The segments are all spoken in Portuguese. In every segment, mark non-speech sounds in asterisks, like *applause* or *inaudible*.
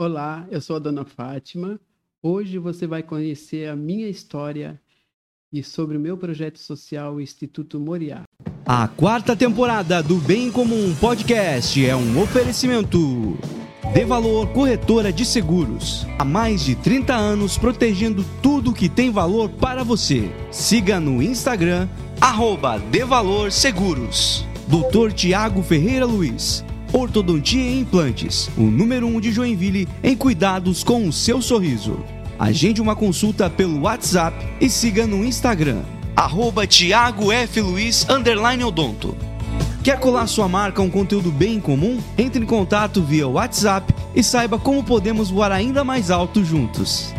Olá, eu sou a Dona Fátima. Hoje você vai conhecer a minha história e sobre o meu projeto social o Instituto Moriá. A quarta temporada do Bem Comum Podcast é um oferecimento. De Valor Corretora de Seguros. Há mais de 30 anos protegendo tudo que tem valor para você. Siga no Instagram, arroba De Valor Seguros. Doutor Tiago Ferreira Luiz. Ortodontia e Implantes. O número 1 um de Joinville em cuidados com o seu sorriso. Agende uma consulta pelo WhatsApp e siga no Instagram, arroba Tiago F. Luiz, Odonto. Quer colar sua marca a um conteúdo bem comum? Entre em contato via WhatsApp e saiba como podemos voar ainda mais alto juntos.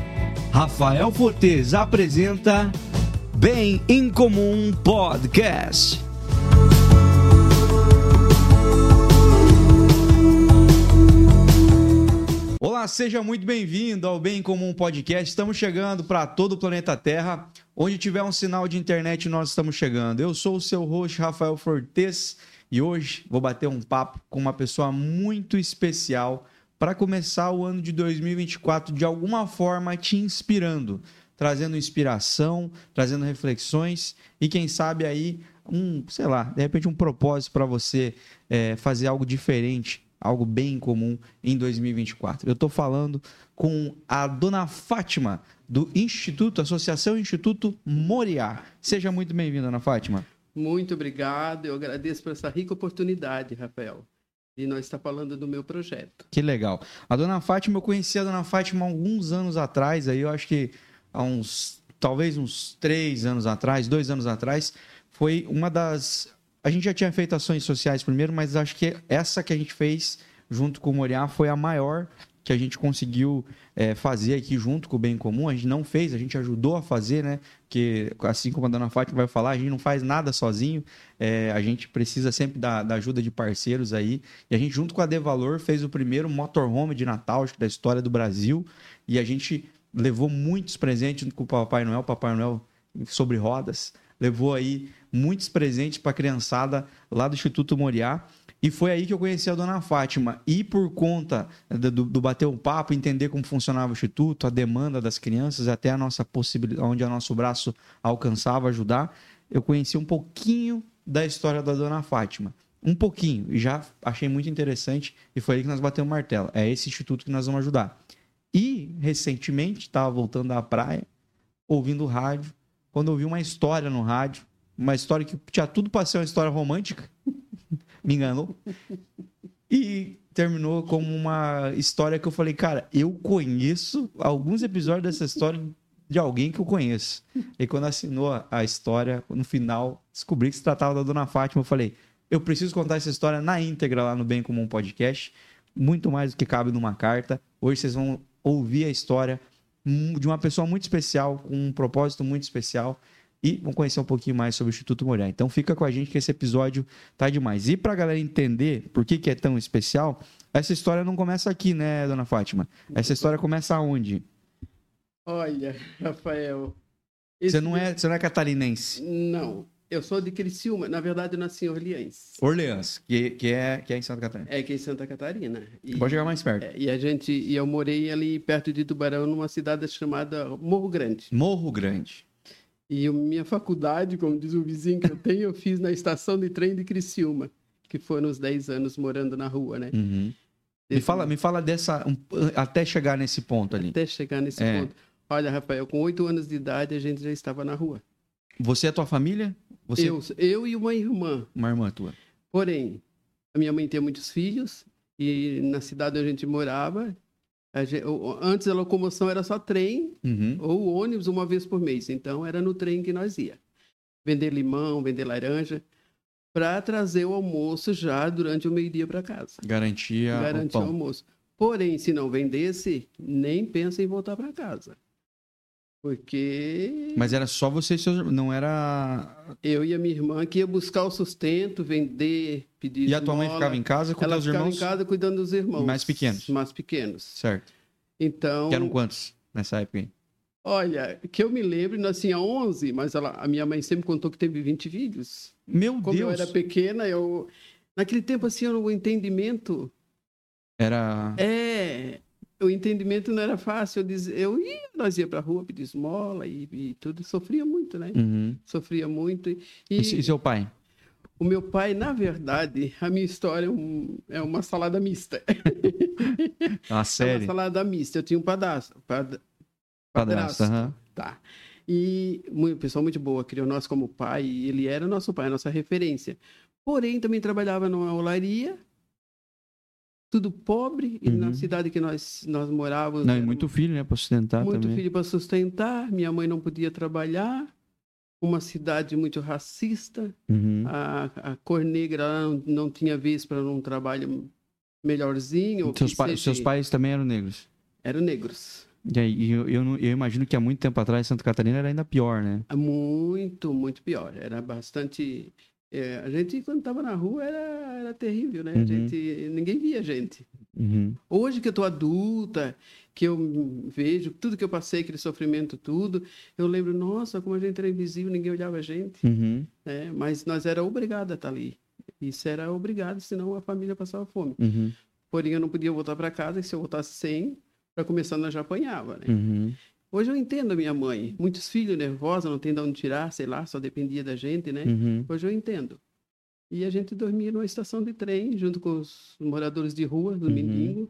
Rafael Fortes apresenta Bem em Comum Podcast. Olá, seja muito bem-vindo ao Bem em Comum Podcast. Estamos chegando para todo o planeta Terra. Onde tiver um sinal de internet, nós estamos chegando. Eu sou o seu host, Rafael Fortes. E hoje vou bater um papo com uma pessoa muito especial para começar o ano de 2024 de alguma forma te inspirando, trazendo inspiração, trazendo reflexões e quem sabe aí um, sei lá, de repente um propósito para você é, fazer algo diferente, algo bem comum em 2024. Eu estou falando com a dona Fátima do Instituto, Associação Instituto Moriá. Seja muito bem-vinda, dona Fátima. Muito obrigado, eu agradeço por essa rica oportunidade, Rafael. E nós está falando do meu projeto. Que legal. A dona Fátima, eu conheci a dona Fátima alguns anos atrás, aí eu acho que há uns, talvez uns três anos atrás, dois anos atrás, foi uma das. A gente já tinha feito ações sociais primeiro, mas acho que essa que a gente fez junto com o Moriá foi a maior que a gente conseguiu é, fazer aqui junto com o Bem Comum. A gente não fez, a gente ajudou a fazer, né? Porque, assim como a dona Fátima vai falar, a gente não faz nada sozinho. É, a gente precisa sempre da, da, ajuda de parceiros aí. E a gente, junto com a De Valor, fez o primeiro motorhome de Natal acho que da história do Brasil. E a gente levou muitos presentes junto com o Papai Noel, Papai Noel sobre rodas. Levou aí muitos presentes para a criançada lá do Instituto Moriá. E foi aí que eu conheci a dona Fátima. E por conta do, do bater um papo, entender como funcionava o Instituto, a demanda das crianças, até a nossa possibilidade, onde o nosso braço alcançava ajudar, eu conheci um pouquinho da história da dona Fátima. Um pouquinho. E já achei muito interessante. E foi aí que nós batemos o martelo. É esse instituto que nós vamos ajudar. E, recentemente, estava voltando à praia, ouvindo rádio, quando eu ouvi uma história no rádio, uma história que tinha tudo para ser uma história romântica *laughs* me enganou. E terminou como uma história que eu falei, cara, eu conheço alguns episódios dessa história de alguém que eu conheço. E quando assinou a história, no final, descobri que se tratava da Dona Fátima. Eu falei, eu preciso contar essa história na íntegra lá no Bem Comum Podcast. Muito mais do que cabe numa carta. Hoje vocês vão ouvir a história de uma pessoa muito especial, com um propósito muito especial e vamos conhecer um pouquinho mais sobre o Instituto Moriá. Então fica com a gente que esse episódio tá demais. E para a galera entender por que, que é tão especial, essa história não começa aqui, né, dona Fátima? Essa história começa aonde? Olha, Rafael. Você não, é, você não é catarinense? Não. Eu sou de Criciúma. Na verdade, eu nasci em Orleans. Orleans, que, que, é, que é em Santa Catarina. É, que é em Santa Catarina. E, Pode chegar mais perto. É, e a gente, e eu morei ali perto de Tubarão, numa cidade chamada Morro Grande. Morro Grande. E minha faculdade, como diz o vizinho que eu tenho, eu fiz na estação de trem de Criciúma, que foram uns 10 anos morando na rua, né? Uhum. Me fala, me fala dessa. Um, até chegar nesse ponto ali. Até chegar nesse é. ponto. Olha, Rafael, com 8 anos de idade a gente já estava na rua. Você é a tua família? Você... Eu, eu e uma irmã. Uma irmã tua. Porém, a minha mãe tem muitos filhos e na cidade onde a gente morava Gente, antes a locomoção era só trem uhum. ou ônibus uma vez por mês. Então era no trem que nós ia. Vender limão, vender laranja, para trazer o almoço já durante o meio-dia para casa. Garantia, Garantia o, o almoço. Porém, se não vendesse, nem pensa em voltar para casa. Porque. Mas era só você e seus não era. Eu e a minha irmã que ia buscar o sustento, vender, pedir. E a tua mãe ficava em casa com os irmãos? ficava em casa cuidando dos irmãos. Mais pequenos. Mais pequenos. Certo. Então. Que eram quantos nessa época aí? Olha, que eu me lembro, nós tinha 11, mas ela, a minha mãe sempre contou que teve 20 filhos. Meu Como Deus! Como eu era pequena, eu. Naquele tempo, assim, o entendimento. Era. É o entendimento não era fácil. Eu, diz, eu ia, nós ia para a rua pedir esmola e, e, tudo. Sofria muito, né? Uhum. Sofria muito. E, e, e, seu pai? O meu pai, na verdade, a minha história é, um, é uma salada mista. *laughs* Ah, sério? É uma salada mista. Eu tinha um padastro. Pad, padrasto. Uhum. Tá. E uma pessoa muito boa, criou nós como pai. Ele era nosso pai, nossa referência. Porém, também trabalhava numa olaria tudo pobre e uhum. na cidade que nós nós morávamos não, e muito filho né para sustentar muito também. filho para sustentar minha mãe não podia trabalhar uma cidade muito racista uhum. a, a cor negra não, não tinha vez para um trabalho melhorzinho seus, pa seja... seus pais também eram negros eram negros e aí, eu, eu, eu, imagino que há muito tempo atrás Santa Catarina era ainda pior, né? Muito, muito pior. Era bastante é, a gente, quando estava na rua, era, era terrível, né? Uhum. A gente, ninguém via a gente. Uhum. Hoje que eu estou adulta, que eu vejo tudo que eu passei, aquele sofrimento, tudo, eu lembro, nossa, como a gente era invisível, ninguém olhava a gente. Uhum. Né? Mas nós era obrigado a estar ali. Isso era obrigado, senão a família passava fome. Uhum. Porém, eu não podia voltar para casa, e se eu voltasse sem, para começar, nós já apanhava, né? Hoje eu entendo a minha mãe. Muitos filhos nervosos, não tem de onde tirar, sei lá, só dependia da gente, né? Uhum. Hoje eu entendo. E a gente dormia numa estação de trem, junto com os moradores de rua, do uhum. Mendigo.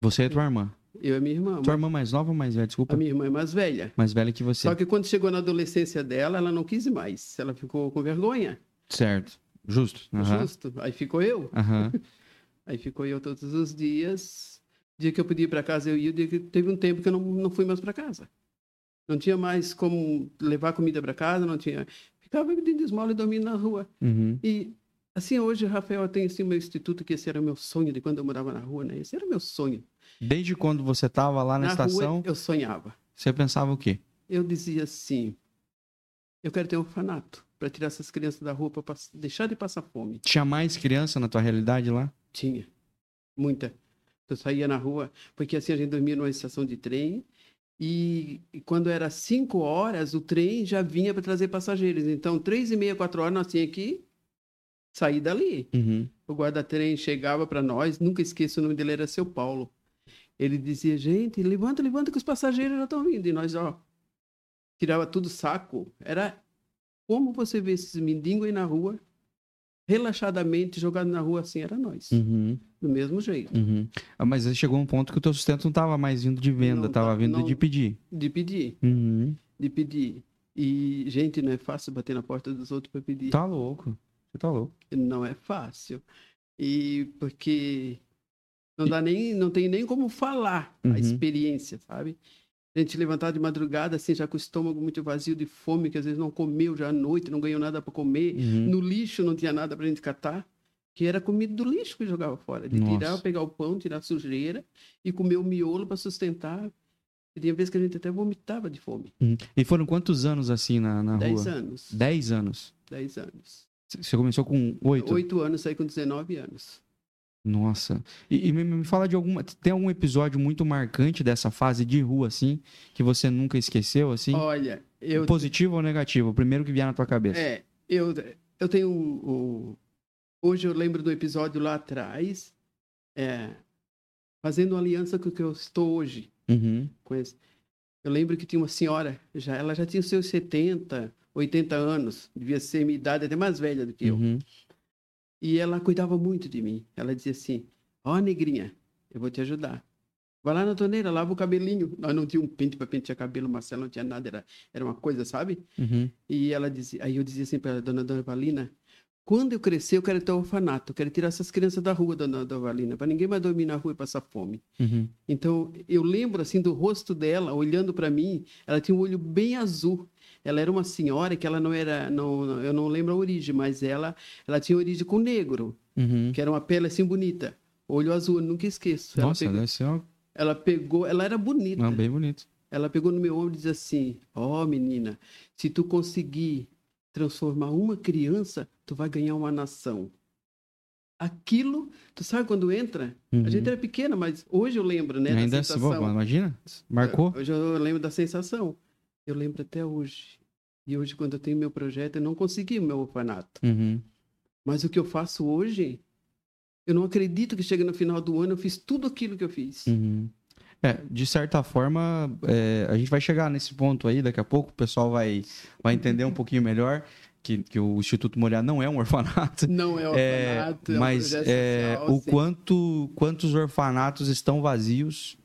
Você é tua irmã? Eu e minha irmã. Tua irmã mais nova ou mais velha? Desculpa. A minha irmã é mais velha. Mais velha que você. Só que quando chegou na adolescência dela, ela não quis mais. Ela ficou com vergonha. Certo. Justo. Uhum. Justo. Aí ficou eu. *laughs* Aí ficou eu todos os dias Dia que eu podia ir para casa, eu ia. Teve um tempo que eu não, não fui mais para casa. Não tinha mais como levar comida para casa, não tinha. Ficava pedindo esmola e dormindo na rua. Uhum. E assim, hoje, Rafael, eu tenho assim, meu instituto, que esse era o meu sonho de quando eu morava na rua, né? Esse era o meu sonho. Desde quando você estava lá na, na estação? Rua, eu sonhava. Você pensava o quê? Eu dizia assim: eu quero ter um orfanato para tirar essas crianças da rua, para deixar de passar fome. Tinha mais criança na tua realidade lá? Tinha. Muita. Eu saía na rua, porque assim a gente dormia numa estação de trem e, e quando era cinco horas o trem já vinha para trazer passageiros. Então três e meia, quatro horas nós tínhamos que sair dali. Uhum. O guarda-trem chegava para nós, nunca esqueço o nome dele era seu Paulo. Ele dizia, gente, levanta, levanta que os passageiros já estão vindo. E nós, ó, tirava tudo saco. Era como você vê esses mendigos aí na rua, relaxadamente jogado na rua assim, era nós. Uhum. Do mesmo jeito. Uhum. Ah, mas chegou um ponto que o teu sustento não estava mais vindo de venda, estava tá, vindo não, de pedir. De pedir. Uhum. De pedir. E, gente, não é fácil bater na porta dos outros para pedir. Tá louco. Você tá louco. Não é fácil. E porque não dá nem, não tem nem como falar a uhum. experiência, sabe? A gente levantar de madrugada, assim, já com o estômago muito vazio de fome, que às vezes não comeu já à noite, não ganhou nada para comer. Uhum. No lixo não tinha nada para a gente catar, que era comida do lixo que jogava fora. De Nossa. tirar, pegar o pão, tirar a sujeira e comer o miolo para sustentar. E tinha vezes que a gente até vomitava de fome. Uhum. E foram quantos anos assim na, na Dez rua? Dez anos. Dez anos? Dez anos. Você começou com oito? Oito anos, saí com 19 anos. Nossa. E, e me, me, fala de alguma. Tem algum episódio muito marcante dessa fase de rua, assim, que você nunca esqueceu, assim? Olha, eu. Positivo ou negativo? O primeiro que vier na tua cabeça. É, eu, eu tenho um... Hoje eu lembro do episódio lá atrás, é, fazendo uma aliança com o que eu estou hoje. Uhum. Com esse. Eu lembro que tinha uma senhora, já, ela já tinha seus 70, 80 anos, devia ser minha idade, até mais velha do que eu. E ela cuidava muito de mim. Ela dizia assim: Ó, oh, negrinha, eu vou te ajudar. Vai lá na torneira, lava o cabelinho. Nós não tínhamos um pente para pentear cabelo, Marcelo não tinha nada, era, era uma coisa, sabe? Uhum. E ela dizia, aí eu dizia assim para a dona Dona Valina: quando eu crescer, eu quero ter um orfanato, eu quero tirar essas crianças da rua, dona, dona Valina, para ninguém mais dormir na rua e passar fome. Uhum. Então, eu lembro assim do rosto dela, olhando para mim, ela tinha um olho bem azul. Ela era uma senhora que ela não era, não, eu não lembro a origem, mas ela, ela tinha origem com negro, uhum. que era uma pele assim bonita, olho azul, nunca esqueço. Nossa, ela pegou, uma... ela pegou, ela era bonita. Não, bem bonito. Ela pegou no meu ombro e disse assim: Ó, oh, menina, se tu conseguir transformar uma criança, tu vai ganhar uma nação. Aquilo, tu sabe quando entra? Uhum. A gente era pequena, mas hoje eu lembro, né? Ainda se, assim, imagina, marcou. Hoje eu lembro da sensação. Eu lembro até hoje. E hoje, quando eu tenho meu projeto, eu não consegui meu orfanato. Uhum. Mas o que eu faço hoje, eu não acredito que chega no final do ano eu fiz tudo aquilo que eu fiz. Uhum. É, de certa forma, é, a gente vai chegar nesse ponto aí, daqui a pouco o pessoal vai, vai entender um pouquinho melhor que, que o Instituto Moriá não é um *laughs* orfanato. Não é um orfanato, é, mas é, um é, social, o quanto quantos orfanatos estão vazios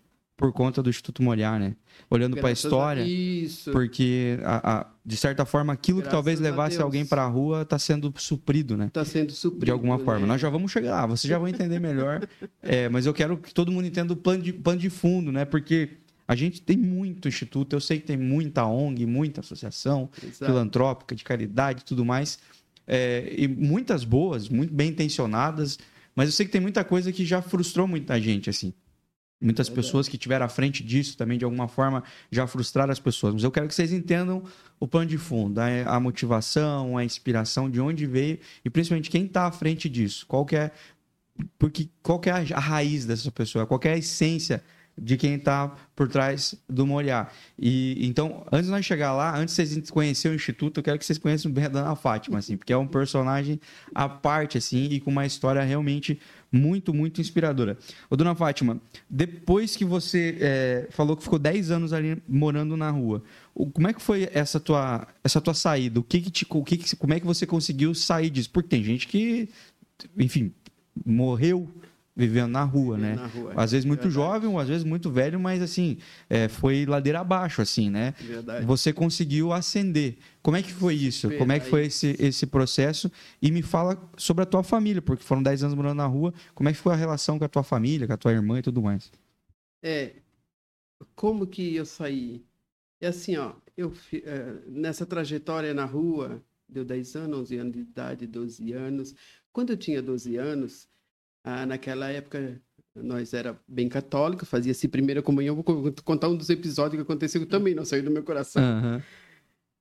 por conta do Instituto Moriá, né? Olhando para a história, isso. porque a, a, de certa forma aquilo Graças que talvez levasse alguém para a rua está sendo suprido, né? Está sendo suprido de alguma forma. Né? Nós já vamos chegar lá, vocês já vão entender melhor. *laughs* é, mas eu quero que todo mundo entenda o plano de, plano de fundo, né? Porque a gente tem muito instituto, eu sei que tem muita ONG, muita associação Exato. filantrópica, de caridade e tudo mais, é, e muitas boas, muito bem intencionadas, mas eu sei que tem muita coisa que já frustrou muita gente, assim. Muitas pessoas que tiveram à frente disso também, de alguma forma, já frustraram as pessoas. Mas eu quero que vocês entendam o pano de fundo, a, motivação, a inspiração, de onde veio e principalmente quem está à frente disso. Qual é, porque, qual é a, raiz dessa pessoa, qual é a essência de quem está por trás do Moriá. E então, antes de nós chegar lá, antes de vocês conhecerem o instituto, eu quero que vocês conheçam bem a Dona Fátima, assim, porque é um personagem à parte, assim, e com uma história realmente muito, muito inspiradora. Ô, Dona Fátima, depois que você é, falou que ficou 10 anos ali morando na rua, como é que foi essa tua, essa tua saída? O que que te, o que que, como é que você conseguiu sair disso? Porque tem gente que, enfim, morreu vivendo na rua, né? Na rua, às vezes muito verdade. jovem, ou às vezes muito velho, mas assim, é, foi ladeira abaixo, assim, né? Verdade. Você conseguiu ascender. Como é que foi isso? Verdade. Como é que foi esse, esse processo? E me fala sobre a tua família, porque foram 10 anos morando na rua. Como é que foi a relação com a tua família, com a tua irmã e tudo mais? É, como que eu saí? É assim, ó, eu é, nessa trajetória na rua, deu 10 anos, 11 anos de idade, 12 anos. Quando eu tinha 12 anos, ah, naquela época, nós era bem católico, fazia-se primeira comunhão. Vou contar um dos episódios que aconteceu que também não saiu do meu coração. Uhum.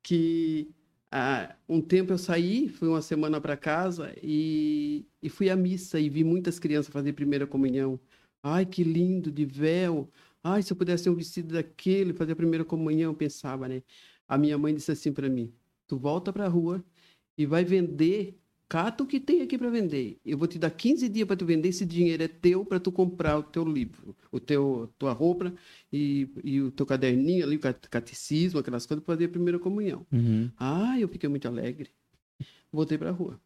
Que ah, um tempo eu saí, fui uma semana para casa e, e fui à missa e vi muitas crianças fazer primeira comunhão. Ai, que lindo, de véu. Ai, se eu pudesse ter um vestido daquele, fazer a primeira comunhão, pensava, né? A minha mãe disse assim para mim: tu volta para a rua e vai vender Cata o que tem aqui para vender. Eu vou te dar 15 dias para tu vender. Esse dinheiro é teu para tu comprar o teu livro, o teu tua roupa e, e o teu caderninho ali, o catecismo, aquelas coisas para fazer a primeira comunhão. Uhum. Ah, eu fiquei muito alegre. Voltei para a rua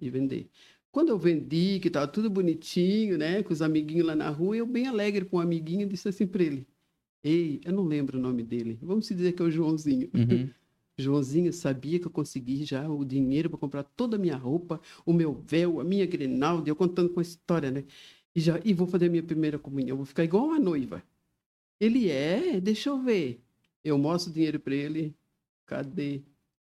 e vender. Quando eu vendi, que estava tudo bonitinho, né, com os amiguinhos lá na rua, eu bem alegre com um amiguinho disse assim para ele: Ei, eu não lembro o nome dele. Vamos dizer que é o Joãozinho. Uhum. *laughs* Joãozinho sabia que eu consegui já o dinheiro para comprar toda a minha roupa, o meu véu, a minha grinalda, eu contando com a história, né? E, já, e vou fazer a minha primeira comunhão, vou ficar igual uma noiva. Ele é, deixa eu ver. Eu mostro o dinheiro para ele, cadê?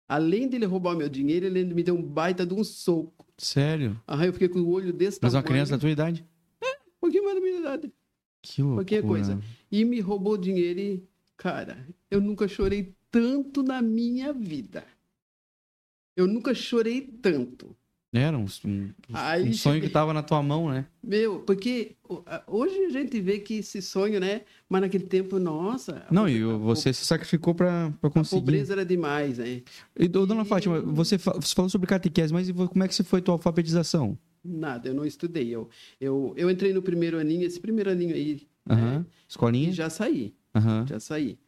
Além dele roubar o meu dinheiro, ele me deu um baita de um soco. Sério? Aí eu fiquei com o olho desse Mas tamanho. Mas uma criança da tua idade? É, um pouquinho mais da minha idade. Que loucura. Qualquer coisa. E me roubou dinheiro e, cara, eu nunca chorei tanto na minha vida. Eu nunca chorei tanto. Era um, um, Aí, um sonho que *laughs* estava na tua mão, né? Meu, porque hoje a gente vê que esse sonho, né? Mas naquele tempo, nossa. Não, e você a, se sacrificou para conseguir. A pobreza era demais, né? E, dona Fátima, você, você falou sobre catequese, mas como é que foi tua alfabetização? Nada, eu não estudei. Eu, eu, eu entrei no primeiro aninho, esse primeiro aninho aí. Uhum. Né? Escolinha? E já saí. Uhum. Já saí.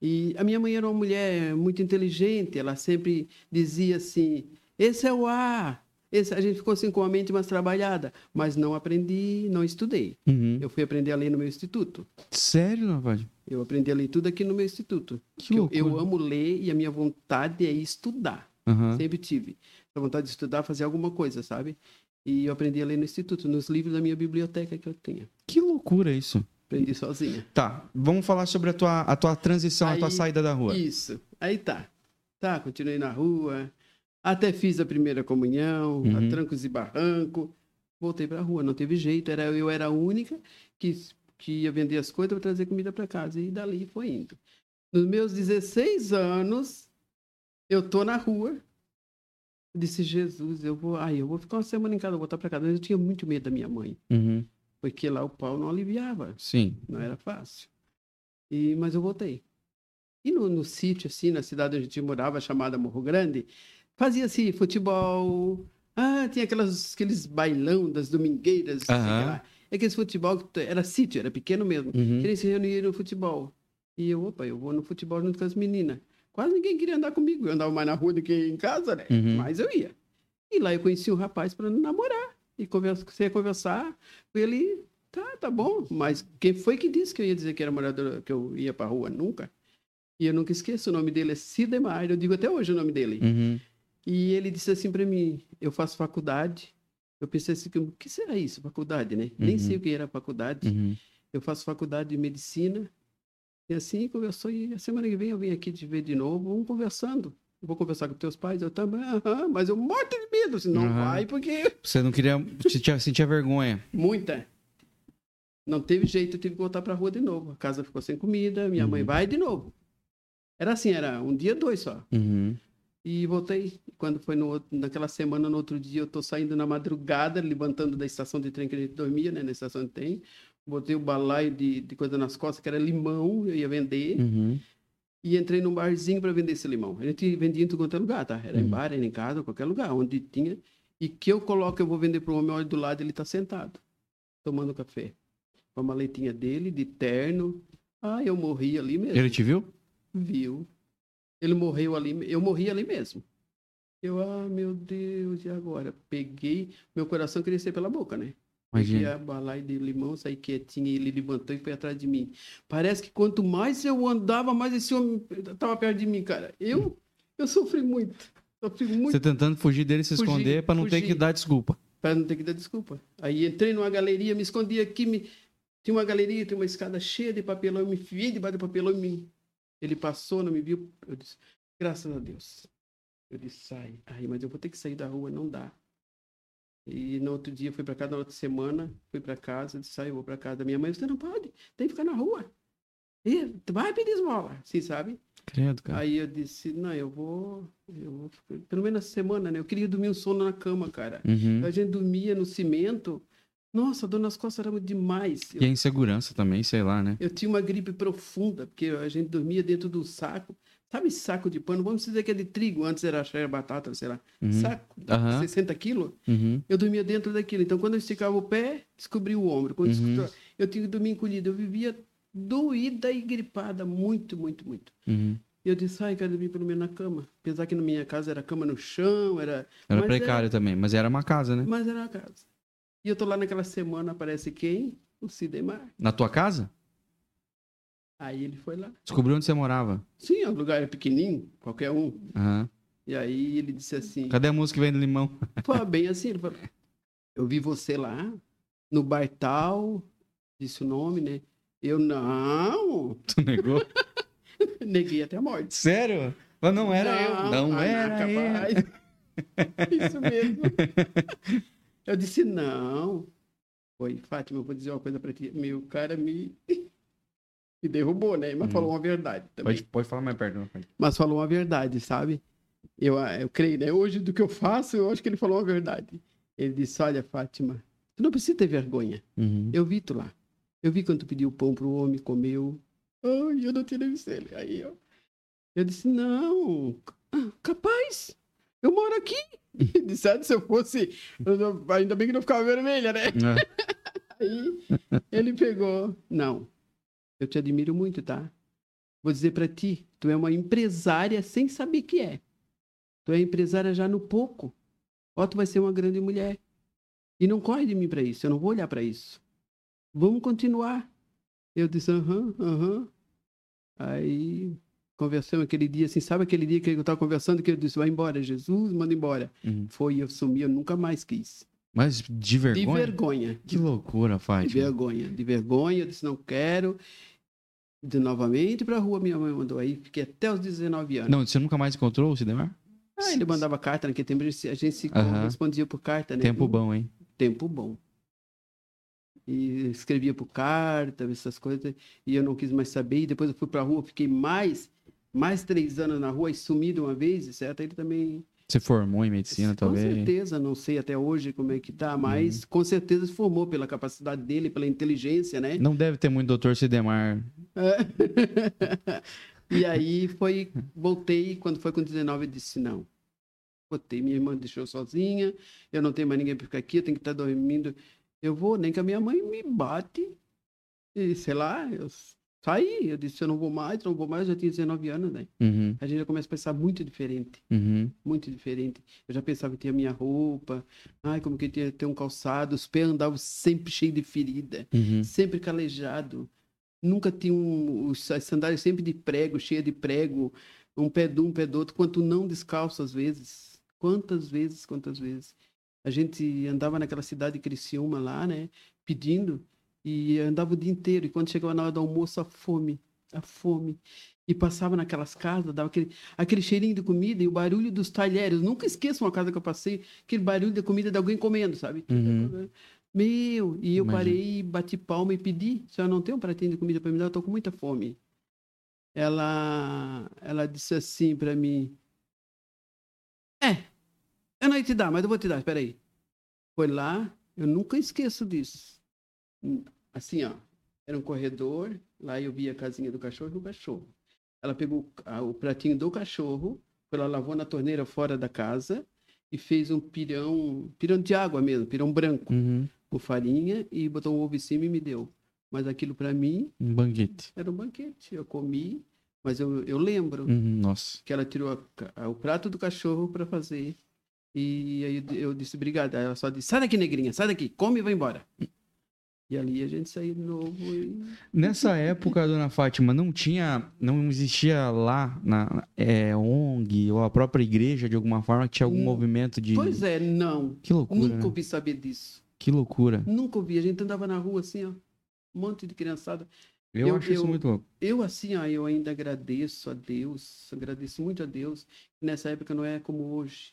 E a minha mãe era uma mulher muito inteligente, ela sempre dizia assim: esse é o A. Esse, a gente ficou assim com a mente mais trabalhada, mas não aprendi, não estudei. Uhum. Eu fui aprender a ler no meu instituto. Sério, Navade? Eu aprendi a ler tudo aqui no meu instituto. Que eu, eu, amo ler e a minha vontade é estudar. Uhum. Sempre tive. A vontade de estudar, fazer alguma coisa, sabe? E eu aprendi a ler no instituto, nos livros da minha biblioteca que eu tinha. Que loucura isso. Aprendi sozinha. Tá, vamos falar sobre a tua, a tua transição, Aí, a tua saída da rua. Isso. Aí tá. Tá, continuei na rua. Até fiz a primeira comunhão, uhum. a trancos e barranco. Voltei para a rua, não teve jeito. Era, eu era a única que, que ia vender as coisas para trazer comida para casa. E dali foi indo. Nos meus 16 anos, eu tô na rua. disse, Jesus, eu vou. Ai, eu vou ficar uma semana em casa, voltar para casa. Mas eu tinha muito medo da minha mãe. Uhum porque lá o pau não aliviava. Sim. Não era fácil. E, mas eu voltei. E no, no sítio, assim, na cidade onde a gente morava, chamada Morro Grande, fazia-se assim, futebol. Ah, tinha aquelas, aqueles bailão das domingueiras. Assim, É que esse futebol era sítio, era pequeno mesmo. Uhum. Queria se reunir no futebol. E eu, opa, eu vou no futebol junto com as meninas. Quase ninguém queria andar comigo. Eu andava mais na rua do que em casa, né? Uhum. Mas eu ia. E lá eu conheci um rapaz para namorar. E comecei a conversar ele. Tá, tá bom. Mas quem foi que disse que eu ia dizer que era morador, que eu ia pra rua? Nunca. E eu nunca esqueço. O nome dele é Sidemar. Eu digo até hoje o nome dele. Uhum. E ele disse assim para mim: Eu faço faculdade. Eu pensei assim: O que será isso, faculdade, né? Uhum. Nem sei o que era faculdade. Uhum. Eu faço faculdade de medicina. E assim conversou. E a semana que vem eu venho aqui te ver de novo. Vamos conversando. Eu vou conversar com teus pais. Eu também, aham, mas eu morto de medo. Assim, não vai, porque. Você não queria. Você sentia vergonha? Muita. Não teve jeito, eu tive que voltar para a rua de novo. A casa ficou sem comida, minha uhum. mãe vai de novo. Era assim, era um dia, dois só. Uhum. E voltei. Quando foi no, naquela semana, no outro dia, eu tô saindo na madrugada, levantando da estação de trem que a gente dormia, né? Na estação de trem. Botei o balaio de, de coisa nas costas, que era limão, eu ia vender. Uhum. E entrei num barzinho para vender esse limão. A gente vendia em todo quanto é lugar, tá? Era uhum. em bar, era em casa, qualquer lugar, onde tinha. E que eu coloco, eu vou vender para o homem, olha do lado, ele tá sentado, tomando café. Com a maletinha dele, de terno. Ah, eu morri ali mesmo. Ele te viu? Viu. Ele morreu ali, eu morri ali mesmo. Eu, ah, meu Deus, e agora? Peguei, meu coração queria ser pela boca, né? Peguei a balai de limão, saí quietinho, e ele levantou e foi atrás de mim. Parece que quanto mais eu andava, mais esse homem estava perto de mim, cara. Eu, eu sofri muito. Sofri muito. Você tentando fugir dele, se fugir, esconder, para não fugir, ter que dar desculpa. Para não ter que dar desculpa. Aí entrei numa galeria, me escondi aqui, me... tinha uma galeria, tinha uma escada cheia de papelão, eu me enfiei debaixo do papelão e me ele passou, não me viu. Eu disse, graças a Deus. Eu disse, sai. Aí, mas eu vou ter que sair da rua, não dá. E no outro dia, fui para casa, na outra semana, fui para casa, disse, sai, eu vou para casa da minha mãe. Você não pode, tem que ficar na rua. E vai pedir esmola, assim, sabe? Credo, cara. Aí eu disse, não, eu vou, eu vou, pelo menos essa semana, né? Eu queria dormir um sono na cama, cara. Uhum. A gente dormia no cimento, nossa, a dor nas costas era demais. E a insegurança também, sei lá, né? Eu tinha uma gripe profunda, porque a gente dormia dentro do saco. Sabe saco de pano? Vamos dizer que é de trigo, antes era cheia batata, sei lá. Uhum. Saco, uhum. 60 quilos. Uhum. Eu dormia dentro daquilo. Então, quando eu esticava o pé, descobri o ombro. Quando uhum. eu, tinha que dormir encolhido. Eu vivia doída e gripada, muito, muito, muito. Uhum. E eu disse, ai, quero dormir pelo menos na cama. Apesar que na minha casa era cama no chão, era... Era precário era... também, mas era uma casa, né? Mas era uma casa. E eu tô lá naquela semana, aparece quem? O Sidemar. Na tua casa? Aí ele foi lá. Descobriu onde você morava? Sim, o lugar é pequenininho, qualquer um. Uhum. E aí ele disse assim... Cadê a música que vem do limão? *laughs* Foi bem assim, ele falou, eu vi você lá, no bar tal, disse o nome, né? Eu, não. Tu negou? *laughs* Neguei até a morte. Sério? Mas não era não, eu. Não era eu. *laughs* Isso mesmo. Eu disse, não. Oi, Fátima, eu vou dizer uma coisa para ti. Meu cara me, me derrubou, né? Mas hum. falou uma verdade também. Pode, pode falar mais perto. Não. Mas falou uma verdade, sabe? Eu, eu creio, né? Hoje, do que eu faço, eu acho que ele falou uma verdade. Ele disse, olha, Fátima, tu não precisa ter vergonha. Uhum. Eu vi tu lá. Eu vi quando tu pediu pão pro homem, comeu. Ai, eu não tinha visto ele. Aí eu, eu disse, não, capaz, eu moro aqui. *laughs* De certo, se eu fosse. Ainda bem que não ficava vermelha, né? É. *laughs* Aí ele pegou. Não, eu te admiro muito, tá? Vou dizer para ti, tu é uma empresária sem saber que é. Tu é empresária já no pouco. Ó, tu vai ser uma grande mulher. E não corre de mim para isso, eu não vou olhar para isso. Vamos continuar. Eu disse, aham, aham. Aí conversamos aquele dia, assim, sabe aquele dia que eu estava conversando que eu disse, vai embora, Jesus, manda embora. Uhum. Foi, eu sumi, eu nunca mais quis. Mas de vergonha? De vergonha. Que loucura, Fátima. De vergonha, de vergonha, eu disse, não quero. De novamente para a rua, minha mãe mandou aí, fiquei até os 19 anos. Não, você nunca mais encontrou o Sidemar? Ah, ele mandava carta, naquele tempo a gente se uhum. respondia por carta, né? Tempo bom, hein? Tempo bom. E escrevia por carta, essas coisas, e eu não quis mais saber, e depois eu fui para a rua, fiquei mais mais três anos na rua e sumido uma vez, certo? Ele também. Você formou em medicina, com talvez? Com certeza, não sei até hoje como é que tá, mas uhum. com certeza se formou pela capacidade dele, pela inteligência, né? Não deve ter muito doutor Sidemar. É. *laughs* e aí foi, voltei, quando foi com 19, eu disse não. Botei, minha irmã deixou sozinha, eu não tenho mais ninguém para ficar aqui, eu tenho que estar dormindo. Eu vou, nem que a minha mãe me bate. E sei lá, eu saí. Eu disse, eu não vou mais, não vou mais. Eu já tinha 19 anos, né? Uhum. A gente já começa a pensar muito diferente. Uhum. Muito diferente. Eu já pensava que tinha minha roupa. Ai, como que tinha ter um calçado. Os pés andavam sempre cheios de ferida. Uhum. Sempre calejado. Nunca tinha um, as sandálias sempre de prego, cheia de prego. Um pé de um, um pé do outro. Quanto não descalço às vezes. Quantas vezes, quantas vezes. A gente andava naquela cidade de Criciúma lá, né? Pedindo. E andava o dia inteiro. E quando chegava na hora do almoço, a fome. A fome. E passava naquelas casas, dava aquele, aquele cheirinho de comida e o barulho dos talheres. Nunca esqueço uma casa que eu passei, aquele barulho de comida de alguém comendo, sabe? Uhum. Meu, e eu Imagina. parei, bati palma e pedi. Se eu não tenho um pratinho de comida para me dar, eu tô com muita fome. Ela, ela disse assim para mim: É, eu não ia te dar, mas eu vou te dar, espera aí. Foi lá, eu nunca esqueço disso. Assim, ó, era um corredor, lá eu vi a casinha do cachorro e o cachorro. Ela pegou o pratinho do cachorro, ela lavou na torneira fora da casa e fez um pirão, pirão de água mesmo, pirão branco, uhum. com farinha e botou um ovo em cima e me deu. Mas aquilo para mim. Um banquete. Era um banquete. Eu comi, mas eu, eu lembro uhum, nossa. que ela tirou a, a, o prato do cachorro para fazer. E aí eu disse, obrigado. Aí ela só disse, sai daqui, negrinha, sai daqui, come e vai embora. E ali a gente saiu de novo. E... Nessa *laughs* época, dona Fátima, não tinha, não existia lá na é, ONG ou a própria igreja de alguma forma que tinha algum hum, movimento de. Pois é, não. Que loucura. Nunca né? ouvi saber disso. Que loucura. Nunca ouvi. A gente andava na rua assim, ó, um monte de criançada. Eu, eu acho eu, isso muito louco. Eu, assim, ó, eu ainda agradeço a Deus, agradeço muito a Deus. Nessa época não é como hoje.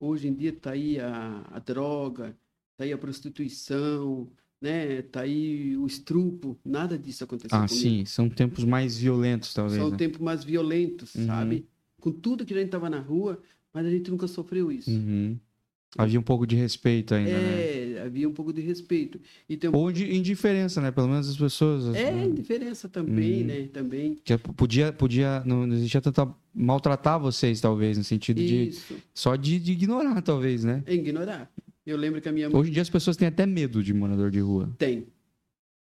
Hoje em dia está aí a, a droga, está aí a prostituição, né? Tá aí o estrupo, nada disso aconteceu Ah, comigo. sim, são tempos mais violentos, talvez. São né? tempos mais violentos, uhum. sabe? Com tudo que a gente tava na rua, mas a gente nunca sofreu isso. Uhum. Havia um pouco de respeito ainda, é, né? havia um pouco de respeito. E tem um... Ou de indiferença, né? Pelo menos as pessoas... É, né? indiferença também, uhum. né? Também. Que podia, podia... Não existia tanta... Maltratar vocês, talvez, no sentido Isso. de... Só de, de ignorar, talvez, né? É ignorar. Eu lembro que a minha mãe... Hoje em dia as pessoas têm até medo de morador de rua. Tem.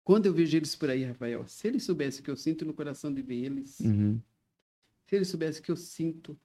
Quando eu vejo eles por aí, Rafael, se eles soubessem o que eu sinto no coração de ver eles, uhum. se eles soubessem o que eu sinto,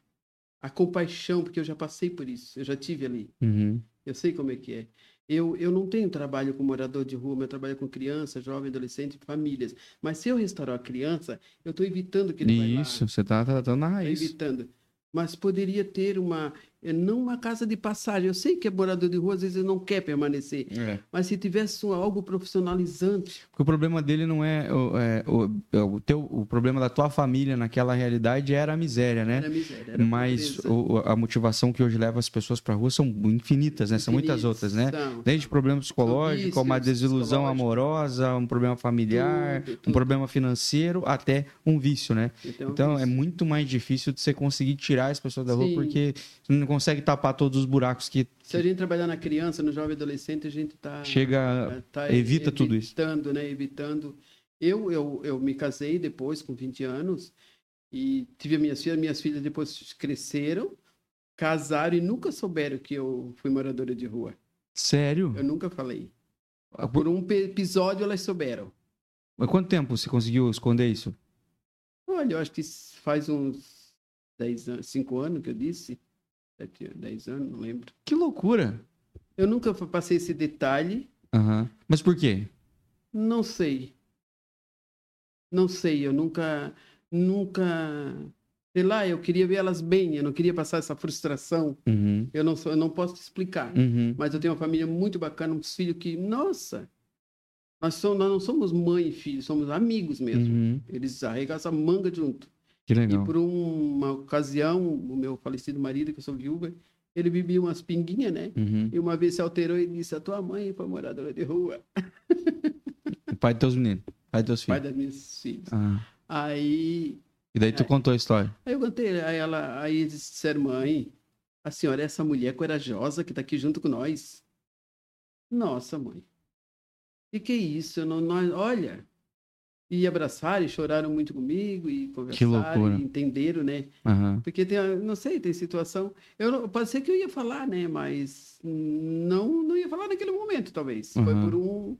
a compaixão, porque eu já passei por isso, eu já tive ali. Uhum. Eu sei como é que é. Eu, eu não tenho trabalho com morador de rua, eu trabalho com criança, jovem, adolescente, famílias. Mas se eu restaurar a criança, eu estou evitando que ele Isso, você está tratando na raiz. evitando. Mas poderia ter uma é não uma casa de passagem. Eu sei que é morador de rua, às vezes não quer permanecer. É. Mas se tivesse algo profissionalizante. Porque o problema dele não é, o, é, o, é o, teu, o problema da tua família naquela realidade era a miséria, né? Era a miséria. Era Mas o, a motivação que hoje leva as pessoas para a rua são infinitas, né? Infinitas, são muitas outras, né? São, Desde problema psicológico, uma desilusão amorosa, um problema familiar, tudo, tudo. um problema financeiro, até um vício, né? Então, então vício. é muito mais difícil de você conseguir tirar as pessoas da rua, Sim. porque não consegue tapar todos os buracos que. Se a gente trabalhar na criança, no jovem adolescente, a gente está. Chega. Tá evita tudo isso. Evitando, né? Evitando. Eu, eu, eu me casei depois, com 20 anos, e tive minhas filhas. Minhas filhas depois cresceram, casaram e nunca souberam que eu fui moradora de rua. Sério? Eu nunca falei. Por um episódio elas souberam. Mas quanto tempo você conseguiu esconder isso? Olha, eu acho que faz uns 10 anos, 5 anos que eu disse. 7, 10 anos, não lembro. Que loucura! Eu nunca passei esse detalhe. Uhum. Mas por quê? Não sei. Não sei, eu nunca, nunca, sei lá, eu queria ver elas bem, eu não queria passar essa frustração. Uhum. Eu, não sou, eu não posso te explicar. Uhum. Mas eu tenho uma família muito bacana, uns filhos que, nossa, nós, somos, nós não somos mãe e filho, somos amigos mesmo. Uhum. Eles arregaçam a manga junto. Que legal. E por uma ocasião, o meu falecido marido, que eu sou viúva, ele bebia umas pinguinhas, né? Uhum. E uma vez se alterou e disse: A tua mãe foi moradora de rua. *laughs* O pai dos teus meninos, pai dos teus filhos. Pai das minhas filhas. Ah. Aí. E daí tu aí, contou a história? Aí eu contei, aí ela, aí eles disseram: Mãe, a senhora é essa mulher corajosa que tá aqui junto com nós. Nossa, mãe. O que, é isso? Não, nós, olha, e abraçaram e choraram muito comigo e conversaram e entenderam, né? Uhum. Porque tem, não sei, tem situação. Eu pode ser que eu ia falar, né? Mas não, não ia falar naquele momento, talvez. Uhum. Foi por um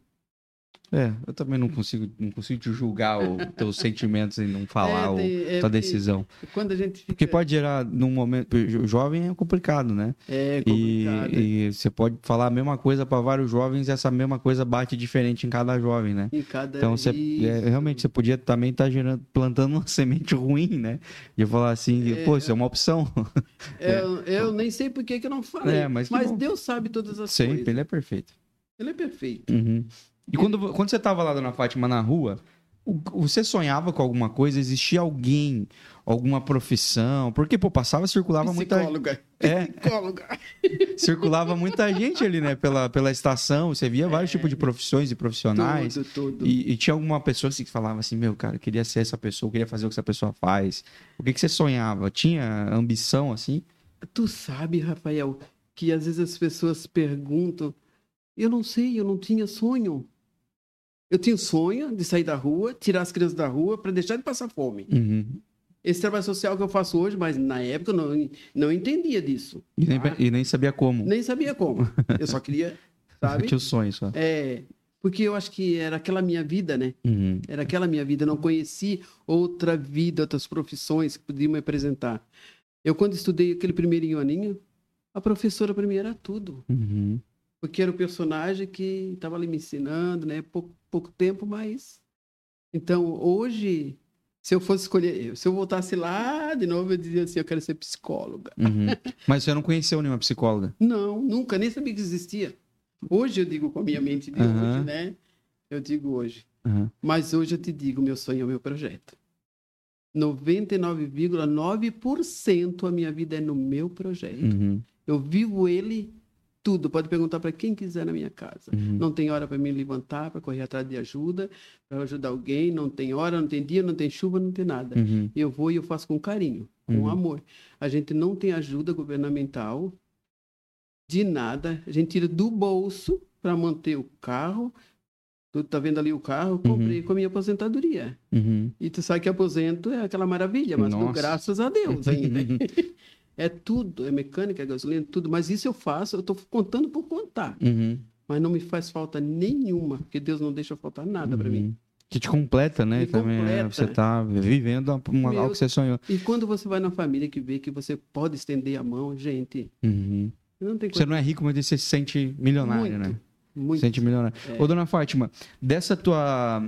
é, eu também não consigo, não consigo te julgar os *laughs* teus sentimentos e não falar é, tem, é, tua decisão. Quando a gente fica... Porque pode gerar num momento, o jovem é complicado, né? É complicado. E, e você pode falar a mesma coisa para vários jovens e essa mesma coisa bate diferente em cada jovem, né? Em cada Então você é, realmente você podia também estar tá gerando, plantando uma *laughs* semente ruim, né? De falar assim, é, pô, isso é uma opção. *laughs* Eu, eu nem sei por que, que eu não falei. É, mas, mas Deus sabe todas as Sempre, coisas. Sempre, ele é perfeito. Ele é perfeito. Uhum. E quando, quando você estava lá, dona Fátima, na rua, você sonhava com alguma coisa? Existia alguém, alguma profissão? Porque, pô, passava, circulava Psicóloga. muita... É, Psicóloga. *laughs* circulava muita gente ali, né? Pela, pela estação. Você via vários é, tipos de profissões e profissionais. Tudo, tudo. E, e, tinha alguma pessoa assim, que falava assim, meu, cara, eu queria ser essa pessoa, eu queria fazer o que essa pessoa faz. O que, que você sonhava? Tinha ambição, assim? Tu sabe, Rafael, que às vezes as pessoas perguntam... Eu não sei, eu não tinha sonho. Eu tinha o sonho de sair da rua, tirar as crianças da rua para deixar de passar fome. Uhum. Esse trabalho social que eu faço hoje, mas na época eu não, não entendia disso. E, tá? nem, e nem sabia como. Nem sabia como. Eu só queria, *laughs* sabe? tinha o sonho só. É, porque eu acho que era aquela minha vida, né? Uhum. Era aquela minha vida. Eu não conheci outra vida, outras profissões que podiam me apresentar. Eu, quando estudei aquele primeiro aninho, a professora para mim era tudo. Uhum. Porque era o personagem que estava ali me ensinando, né? Pouco, pouco tempo, mas. Então, hoje, se eu fosse escolher, se eu voltasse lá de novo, eu dizia assim: eu quero ser psicóloga. Uhum. *laughs* Mas você não conheceu nenhuma psicóloga? Não, nunca, nem sabia que existia. Hoje eu digo com a minha mente de uhum. hoje, né? Eu digo hoje. Uhum. Mas hoje eu te digo: meu sonho é o meu projeto. 99,9% a minha vida é no meu projeto. Uhum. Eu vivo ele tudo. Pode perguntar para quem quiser na minha casa. Uhum. Não tem hora para me levantar, para correr atrás de ajuda, para ajudar alguém. Não tem hora, não tem dia, não tem chuva, não tem nada. Uhum. Eu vou e eu faço com carinho, com uhum. amor. A gente não tem ajuda governamental de nada. A gente tira do bolso para manter o carro. Tu tá vendo ali o carro? Comprei uhum. com a minha aposentadoria. Uhum. E tu sabe que aposento é aquela maravilha, mas graças a Deus ainda. *laughs* É tudo, é mecânica, é gasolina, tudo. Mas isso eu faço, eu estou contando por contar. Uhum. Mas não me faz falta nenhuma, porque Deus não deixa faltar nada uhum. para mim. Que te completa, né? Também é, completa. você está vivendo uma, Meu, algo que você sonhou. E quando você vai na família que vê que você pode estender a mão, gente. Uhum. Não tem Você não é rico, mas você se sente milionário, muito, né? Muito. Se sente milionário. É. Ô, dona Fátima, dessa tua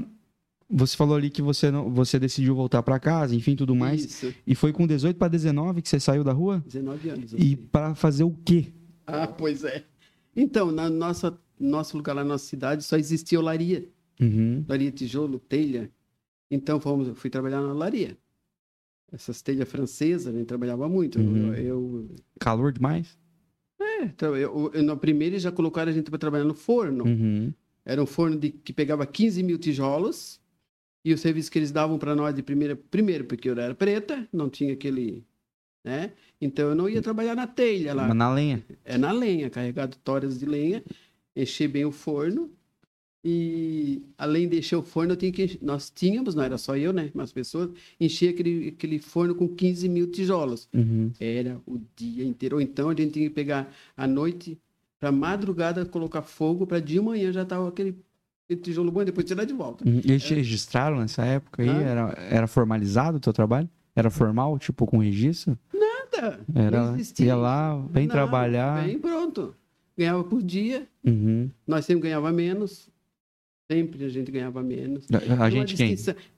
você falou ali que você não, você decidiu voltar para casa, enfim, tudo mais. Isso. E foi com 18 para 19 que você saiu da rua? 19 anos. E para fazer o quê? Ah, pois é. Então, na nossa nosso lugar lá na nossa cidade só existia olaria. Uhum. Olaria tijolo, telha. Então fomos, fui trabalhar na olaria. Essas telhas francesas, a gente trabalhava muito. Uhum. Eu, Calor demais? É, então, eu, eu, na primeira já colocaram a gente para trabalhar no forno. Uhum. Era um forno de, que pegava 15 mil tijolos e o serviço que eles davam para nós de primeira, primeiro, porque eu era preta, não tinha aquele, né? Então eu não ia trabalhar na telha lá. Mas na lenha. É na lenha, carregado toras de lenha, encher bem o forno. E além de encher o forno, eu tinha que, nós tínhamos, não era só eu, né? Mas pessoas, encher aquele, aquele forno com 15 mil tijolos. Uhum. Era o dia inteiro. Ou então a gente tinha que pegar à noite, para madrugada, colocar fogo, para de manhã já estava aquele tijolo bom e depois tirar de volta. Eles te registraram nessa época aí? Ah. Era, era formalizado o teu trabalho? Era formal, tipo, com registro? Nada. Era, ia lá, vem Nada, trabalhar. Bem pronto. Ganhava por dia. Uhum. Nós sempre ganhava menos. Sempre a gente ganhava menos. A, a gente quem?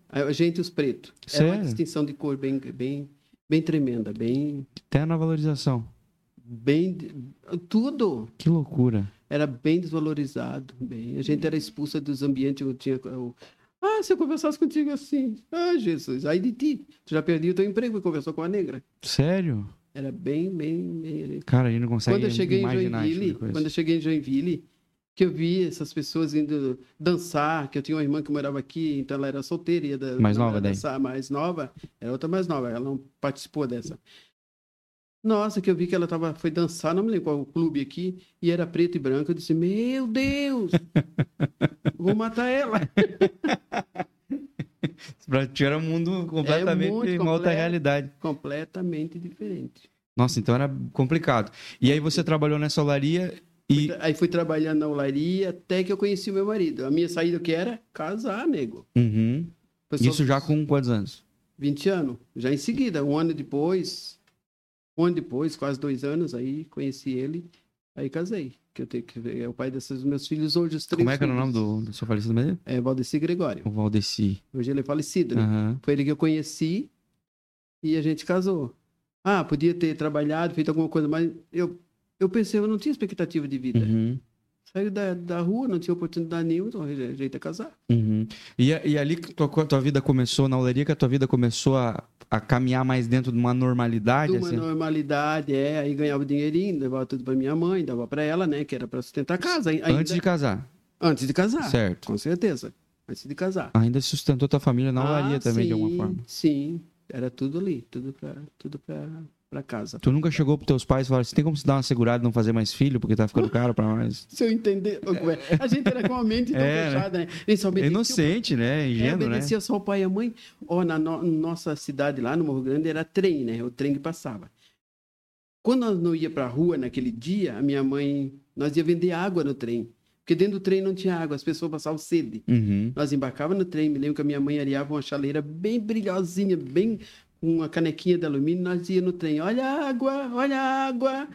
A gente os pretos. Sério? Era uma distinção de cor bem, bem, bem tremenda. Bem... Até na valorização. Bem... Tudo. Que loucura era bem desvalorizado. Bem. A gente era expulsa dos ambientes. Eu tinha, eu, ah, se eu conversasse contigo assim. Ah, Jesus, aí de ti. Tu já perdeu o teu emprego e conversou com a negra. Sério? Era bem, bem, bem. Cara, a gente não consegue quando eu cheguei imaginar em Joinville, Quando eu cheguei em Joinville, que eu vi essas pessoas indo dançar, que eu tinha uma irmã que morava aqui, então ela era solteira, ia da, mais nova daí. dançar, mais nova, era outra mais nova, ela não participou dessa. Nossa, que eu vi que ela tava, foi dançar, não me lembro qual o clube aqui, e era preto e branco. Eu disse, meu Deus, vou matar ela. *laughs* pra ti era um mundo completamente é um uma outra realidade. Completamente diferente. Nossa, então era complicado. E aí você trabalhou nessa olaria e... Aí fui trabalhando na olaria até que eu conheci o meu marido. A minha saída que era casar, nego. Uhum. Isso já com quantos anos? 20 anos. Já em seguida, um ano depois, um ano depois, quase dois anos, aí conheci ele, aí casei. Que eu tenho que ver, é o pai desses meus filhos hoje, os três Como é que era o nome do, do seu falecido marido? É Valdeci Gregório. O Valdeci. Hoje ele é falecido, né? Uhum. Foi ele que eu conheci e a gente casou. Ah, podia ter trabalhado, feito alguma coisa, mas eu, eu pensei, eu não tinha expectativa de vida. Uhum. Saiu da, da rua, não tinha oportunidade nenhuma, então é casar. Uhum. E, e ali que tua, tua vida começou, na oleria, que a tua vida começou a, a caminhar mais dentro de uma normalidade? De uma assim? normalidade, é. Aí ganhava dinheirinho, levava tudo para minha mãe, dava para ela, né? Que era para sustentar a casa. Ainda... Antes de casar? Antes de casar. Certo. Com certeza. Antes de casar. Ainda sustentou tua família na olaria ah, também, sim, de alguma forma? Sim, era tudo ali, tudo para tudo pra, para casa. Tu nunca chegou pros teus pais e falou assim, tem como se dar uma segurada e não fazer mais filho, porque tá ficando caro para nós? *laughs* Se eu entender... A gente era com a mente tão é, fechada, né? né? Inocente, né? Ingênuo, é, obedecia né? só o pai e a mãe. Ó, na no, nossa cidade lá, no Morro Grande, era trem, né? O trem que passava. Quando nós não ia para a rua naquele dia, a minha mãe... Nós ia vender água no trem. Porque dentro do trem não tinha água, as pessoas passavam sede. Uhum. Nós embarcávamos no trem, me lembro que a minha mãe areava uma chaleira bem brilhosinha, bem uma canequinha de alumínio, nós ia no trem, olha a água, olha a água.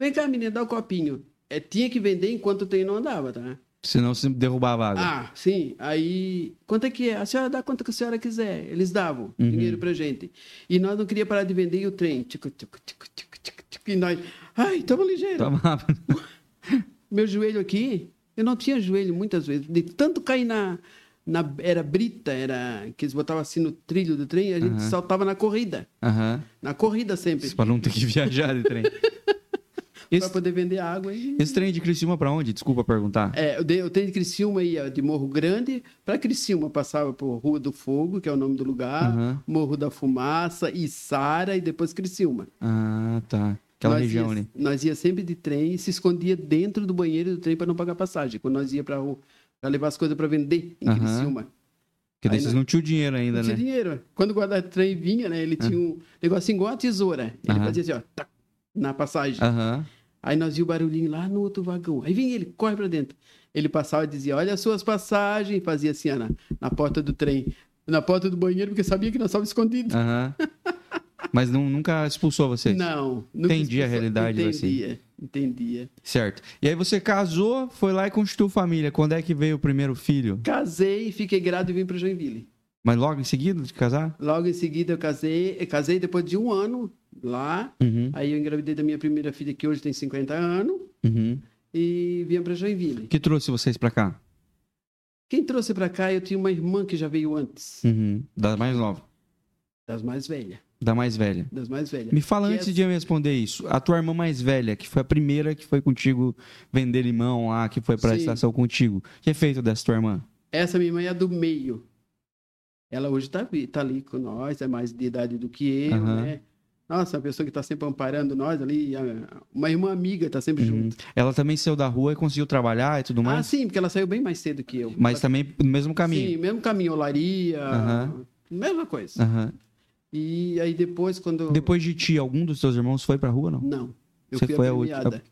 Vem cá, menina, dá o um copinho. É, tinha que vender enquanto o trem não andava, tá? Senão se derrubava a água. Ah, sim. Aí, quanto é que é? A senhora dá quanto que a senhora quiser. Eles davam uhum. dinheiro pra gente. E nós não queríamos parar de vender e o trem. Tico, tico, tico, tico, tico, tico, e nós, ai, tamo ligeiro. Tomava. *laughs* Meu joelho aqui, eu não tinha joelho muitas vezes. De tanto cair na, na, era brita, era que eles botavam assim no trilho do trem, a gente Aham. saltava na corrida. Aham. Na corrida sempre. Para não ter que viajar de trem. *laughs* Para Esse, poder vender água. E... esse trem de Criciúma para onde? Desculpa perguntar. É, eu tenho de Criciúma ia de Morro Grande para Criciúma, passava por Rua do Fogo, que é o nome do lugar, Aham. Morro da Fumaça, Içara e depois Criciúma. Ah, tá. Aquela nós região ia, ali. Nós ia sempre de trem e se escondia dentro do banheiro do trem para não pagar passagem. Quando nós ia para levar as coisas para vender em. Criciúma. Porque daí vocês não- não tinham dinheiro ainda, Não tinha né? dinheiro. Quando o guarda-trem vinha, né? Ele tinha um negocinho igual a tesoura. Ele fazia assim, ó, tac, na passagem. Aí nós via o barulhinho lá no outro vagão. Aí vinha ele, corre pra dentro. Ele passava e dizia, olha as suas passagens. Fazia assim, ó, na, na porta do trem. Na porta do banheiro, porque sabia que nós estávamos escondidos. Aham. *laughs* Mas não, nunca expulsou vocês? Não. nunca Entendi a expulsou. realidade, assim. Entendia. Certo. E aí você casou, foi lá e constituiu família. Quando é que veio o primeiro filho? Casei, fiquei grávida e vim para Joinville. Mas logo em seguida de casar? Logo em seguida eu casei. Eu casei depois de um ano lá. Uhum. Aí eu engravidei da minha primeira filha, que hoje tem 50 anos. Uhum. E vim para Joinville. O que trouxe vocês pra cá? Quem trouxe para cá, eu tinha uma irmã que já veio antes. Uhum. Da mais nova. Das mais velhas. Da mais velha. Das mais velhas. Me fala Que antes é- de eu responder isso. A tua irmã mais velha, que foi a primeira que foi contigo vender limão lá, que foi pra Sim. estação contigo. O que é feito dessa tua irmã? Essa minha irmã é a do meio. Ela hoje tá, vi- tá ali com nós, é mais de idade do que eu, Aham. né? Nossa, uma pessoa que tá sempre amparando nós ali, a- uma irmã amiga, tá sempre Uhum. junto. Ela também saiu da rua e conseguiu trabalhar e tudo Ah, mais? sim, porque ela saiu bem mais cedo que eu. Mas Ela- também no mesmo caminho. Sim, mesmo caminho, olaria, Aham. mesma coisa. Aham. E aí depois, quando... Depois de ti, algum dos teus irmãos foi pra rua, não? Não, eu Você fui foi a a última-.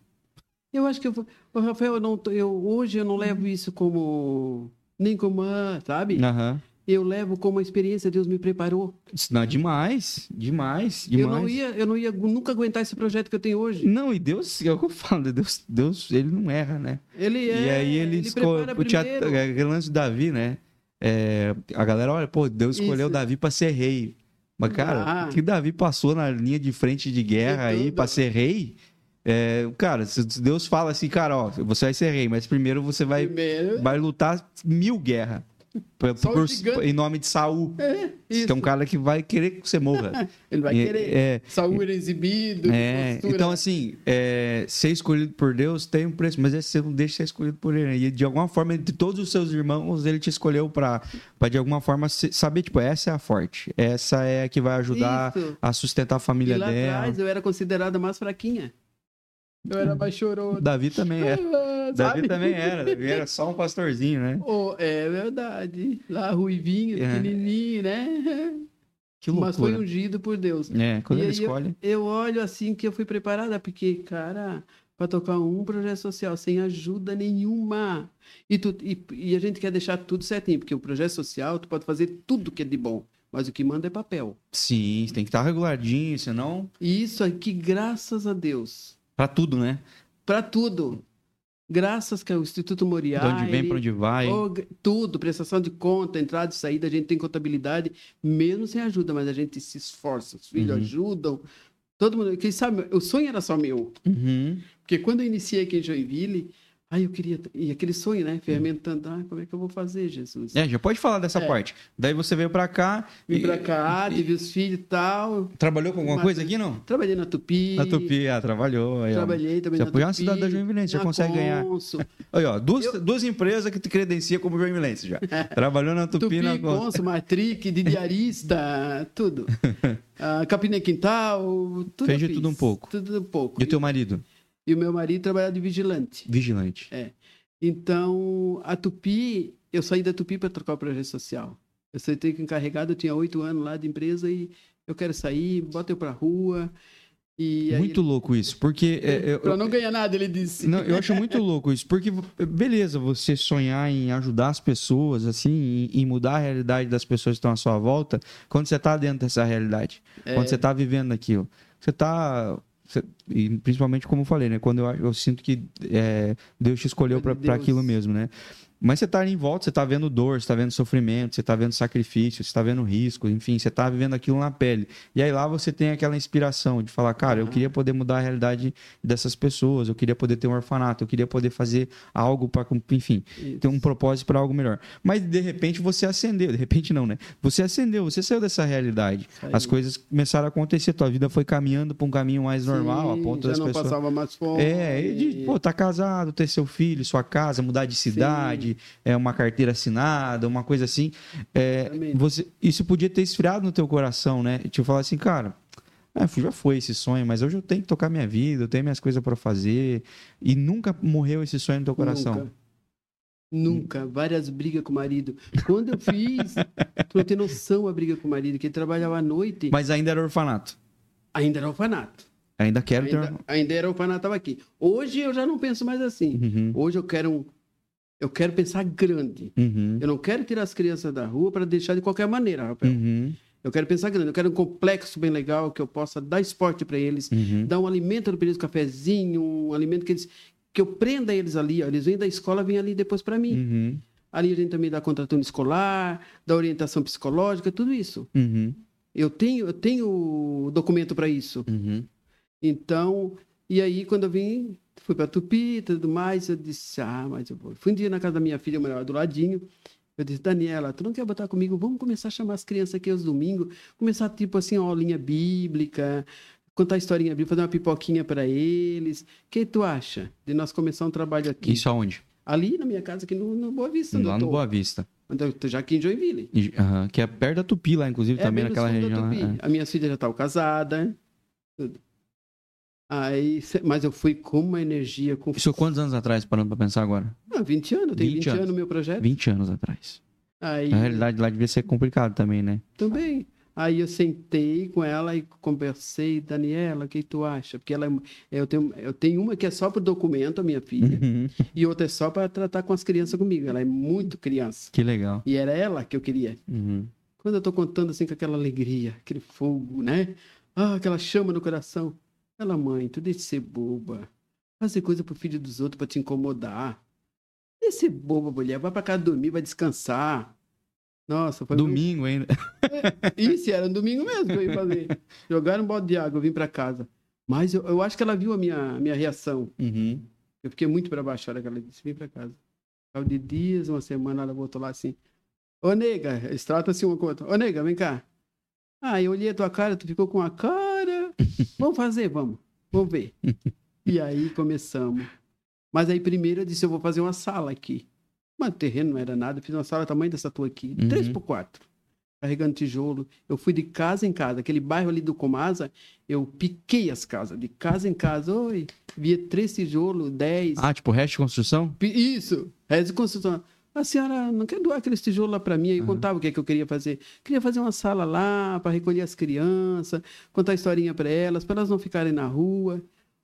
Eu acho que eu... Rafael, eu não, eu, hoje eu não levo isso como... Nem como, ah, sabe? Aham. Eu levo como uma experiência, Deus me preparou. Não, demais, demais, demais. Eu não ia, eu não ia nunca aguentar esse projeto que eu tenho hoje. Não, e Deus, é o que eu falo, Deus, Deus, ele não erra, né? Ele é, e aí ele, escolhe prepara o teatro, primeiro. aquele lance do Davi, né? É, a galera olha, pô, Deus escolheu Isso. Davi pra ser rei. Mas, cara, Ah. o que Davi passou na linha de frente de guerra aí pra ser rei? É, cara, se Deus fala assim, cara, ó, você vai ser rei, mas primeiro você vai, Primeiro, vai lutar mil guerras. O por- em nome de Saul. é, isso. Que é um cara que vai querer que você morra. *laughs* Ele vai E- querer. é, Saúl era exibido. É, então assim, é, ser escolhido por Deus tem um preço, mas você não deixa de ser escolhido por ele. né? E de alguma forma, de todos os seus irmãos, ele te escolheu para de alguma forma saber, tipo, essa é a forte, essa é a que vai ajudar Isso. a sustentar a E família lá dela. atrás eu era considerada mais fraquinha. Eu era mais choroso. Davi também era. Ah, Davi também era. Davi era só um pastorzinho, né? Oh, é verdade. Lá, ruivinho, é. pequenininho, né? Que loucura. Mas foi ungido por Deus. É, quando e ele escolhe. Eu, eu, olho assim que eu fui preparada, porque, cara, para tocar um projeto social sem ajuda nenhuma. E, tu, e, e, a gente quer deixar tudo certinho, porque o projeto social, tu pode fazer tudo que é de bom, mas o que manda é papel. Sim, tem que estar reguladinho, senão. Isso aqui, graças a Deus. Para tudo, né? Para tudo graças que o Instituto Moriá... De onde vem, para onde vai. tudo, prestação de conta, entrada e saída, a gente tem contabilidade, mesmo sem ajuda, mas a gente se esforça, os filhos uhum. ajudam, todo mundo... Quem sabe, o sonho era só meu. Uhum. Porque quando eu iniciei aqui em Joinville, Aí eu queria. E aquele sonho, né? Fermentando. Ah, como é que eu vou fazer, Jesus? É, já pode falar dessa é. parte. Daí você veio para cá. Vim e... para cá, tive os filhos e tal. Trabalhou com alguma Mas... coisa aqui, não? Trabalhei na Tupi. Na Tupi, ah, trabalhou. Aí, Trabalhei também você na Tupi. Você a cidade da Joinvilense, já consegue ganhar. Aí, ó, duas, eu... duas empresas que te credencia como Joinvilense já. *laughs* Trabalhou na Tupi, Tupi na Consul, Matric, de diarista, *laughs* tudo. Capinê Quintal, tudo Fez de tudo um pouco. Tudo um pouco. E o teu marido? E o meu marido trabalhava de vigilante. Vigilante. É. Então, a Tupi, eu saí da Tupi para trocar o projeto social. Eu saí encarregado, eu tinha oito anos lá de empresa e eu quero sair, bota eu para rua. E muito ele... louco isso, porque... É, para não ganhar nada, ele disse. Não, eu acho muito louco isso, porque beleza, você sonhar em ajudar as pessoas, assim, em, mudar a realidade das pessoas que estão à sua volta, quando você está dentro dessa realidade, é... quando você está vivendo aquilo. Você está e principalmente como eu falei, né? Quando eu, eu sinto que é, Deus te escolheu para aquilo mesmo, né? Mas você está em volta, você está vendo dor, você está vendo sofrimento, você está vendo sacrifício, você está vendo risco, enfim, você está vivendo aquilo na pele. E aí lá você tem aquela inspiração de falar, cara, eu queria poder mudar a realidade dessas pessoas, eu queria poder ter um orfanato, eu queria poder fazer algo para, enfim, ter um propósito para algo melhor. Mas de repente você acendeu, de repente não, né? Você acendeu, você saiu dessa realidade. As coisas começaram a acontecer, tua vida foi caminhando para um caminho mais normal, Sim, a ponto já das não pessoas. passava mais fome. É, de, pô, tá casado, ter seu filho, sua casa, mudar de cidade. Sim é, uma carteira assinada, uma coisa assim. É, você, isso podia ter esfriado no teu coração, né? Tipo, falar assim, cara, é, já foi esse sonho, mas hoje eu tenho que tocar minha vida, eu tenho minhas coisas para fazer. E nunca morreu esse sonho no teu coração. Nunca. Nunca. Várias brigas com o marido. Quando eu fiz, tu não tem noção a briga com o marido, que ele trabalhava à noite. Mas ainda era orfanato. Ainda era orfanato. Ainda quero ainda, ter... ainda era orfanato, estava aqui. Hoje eu já não penso mais assim. Uhum. Hoje eu quero um, eu quero pensar grande. Uhum. Eu não quero tirar as crianças da rua para deixar de qualquer maneira, Rafael. Uhum. Eu quero pensar grande. Eu quero um complexo bem legal que eu possa dar esporte para eles, uhum. dar um alimento para eles, um cafezinho, um alimento que eles que eu prenda eles ali. Ó. Eles vêm da escola, vêm ali depois para mim. Uhum. Ali a gente também dá contraturno escolar, dá orientação psicológica, tudo isso. Uhum. Eu tenho eu tenho documento para isso. Uhum. Então, e aí quando eu vim fui para Tupi e tudo mais. Eu disse, ah, mas eu vou. Fui um dia na casa da minha filha, eu morava do ladinho. Eu disse, Daniela, tu não quer botar comigo? Vamos começar a chamar as crianças aqui aos domingos. Começar, tipo assim, uma aulinha bíblica, contar historinha bíblica, fazer uma pipoquinha para eles. O que tu acha de nós começar um trabalho aqui? Isso aonde? Ali na minha casa, aqui no, no Boa Vista. Lá no Boa Vista. Já aqui em Joinville. Uhum, que é perto da Tupi lá, inclusive, é, também naquela região. É. A minha filha já estava casada. Tudo. Aí, mas eu fui com uma energia. Com... Isso quantos anos atrás, parando para pensar agora? Ah, 20 anos, tem 20, 20 anos no meu projeto. 20 anos atrás. Aí... Na realidade, lá devia ser complicado também, né? Também. Aí eu sentei com ela e conversei, Daniela, o que tu acha? Porque ela, é, eu, tenho, eu tenho uma que é só para documento, a minha filha, uhum. e outra é só para tratar com as crianças comigo. Ela é muito criança. Que legal. E era ela que eu queria. Uhum. Quando eu estou contando assim com aquela alegria, aquele fogo, né? Ah, aquela chama no coração. Ela, mãe, tu deixa de ser boba. Fazer coisa pro filho dos outros para te incomodar. Deixa de ser boba, mulher. Vai para casa dormir, vai descansar. Nossa, foi. Domingo ainda. É, isso, era um domingo mesmo que eu ia fazer. *laughs* Jogaram um balde de água, eu vim para casa. Mas eu, eu, acho que ela viu a minha, minha reação. Uhum. Eu fiquei muito para baixo a hora que ela disse: vim para casa. Ao de dias, uma semana, ela voltou lá assim: Ô nega, eles tratam assim uma com outra. Ô nega, vem cá. Ah, eu olhei a tua cara, tu ficou com a cara Vamos fazer, vamos. Vamos ver. E aí começamos. Mas aí primeiro eu disse, eu vou fazer uma sala aqui. Mas o terreno não era nada, fiz uma sala tamanho dessa tua aqui, uhum. 3 por 4. carregando tijolo. Eu fui de casa em casa. Aquele bairro ali do Comasa, eu piquei as casas. De casa em casa, oi, via três tijolos, dez. Ah, tipo resto de construção? Isso, resto de construção. A senhora não quer doar aqueles tijolos lá para mim? Aí uhum. contava o que, é que eu queria fazer. Queria fazer uma sala lá para recolher as crianças, contar historinha para elas, para elas não ficarem na rua.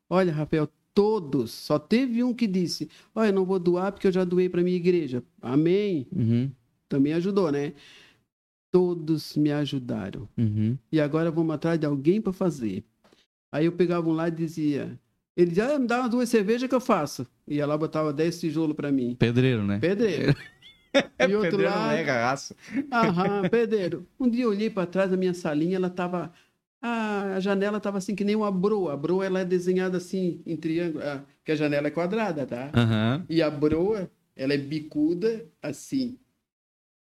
Olha, Rafael, todos, só teve um que disse: Olha, não vou doar porque eu já doei para minha igreja. Amém. Uhum. Também ajudou, né? Todos me ajudaram. Uhum. E agora vamos atrás de alguém para fazer. Aí eu pegava um lá e dizia: ele dizia, ah, me dá umas duas cervejas que eu faço. E ela botava 10 tijolos para mim. Pedreiro, né? Pedreiro. *laughs* e outro pedreiro lado... é garraça. Aham, *laughs* pedreiro. Um dia eu olhei para trás da minha salinha, ela tava... a janela tava assim que nem uma broa. A broa ela é desenhada assim em triângulo, ah, que a janela é quadrada, tá? Uhum. E a broa, ela é bicuda assim.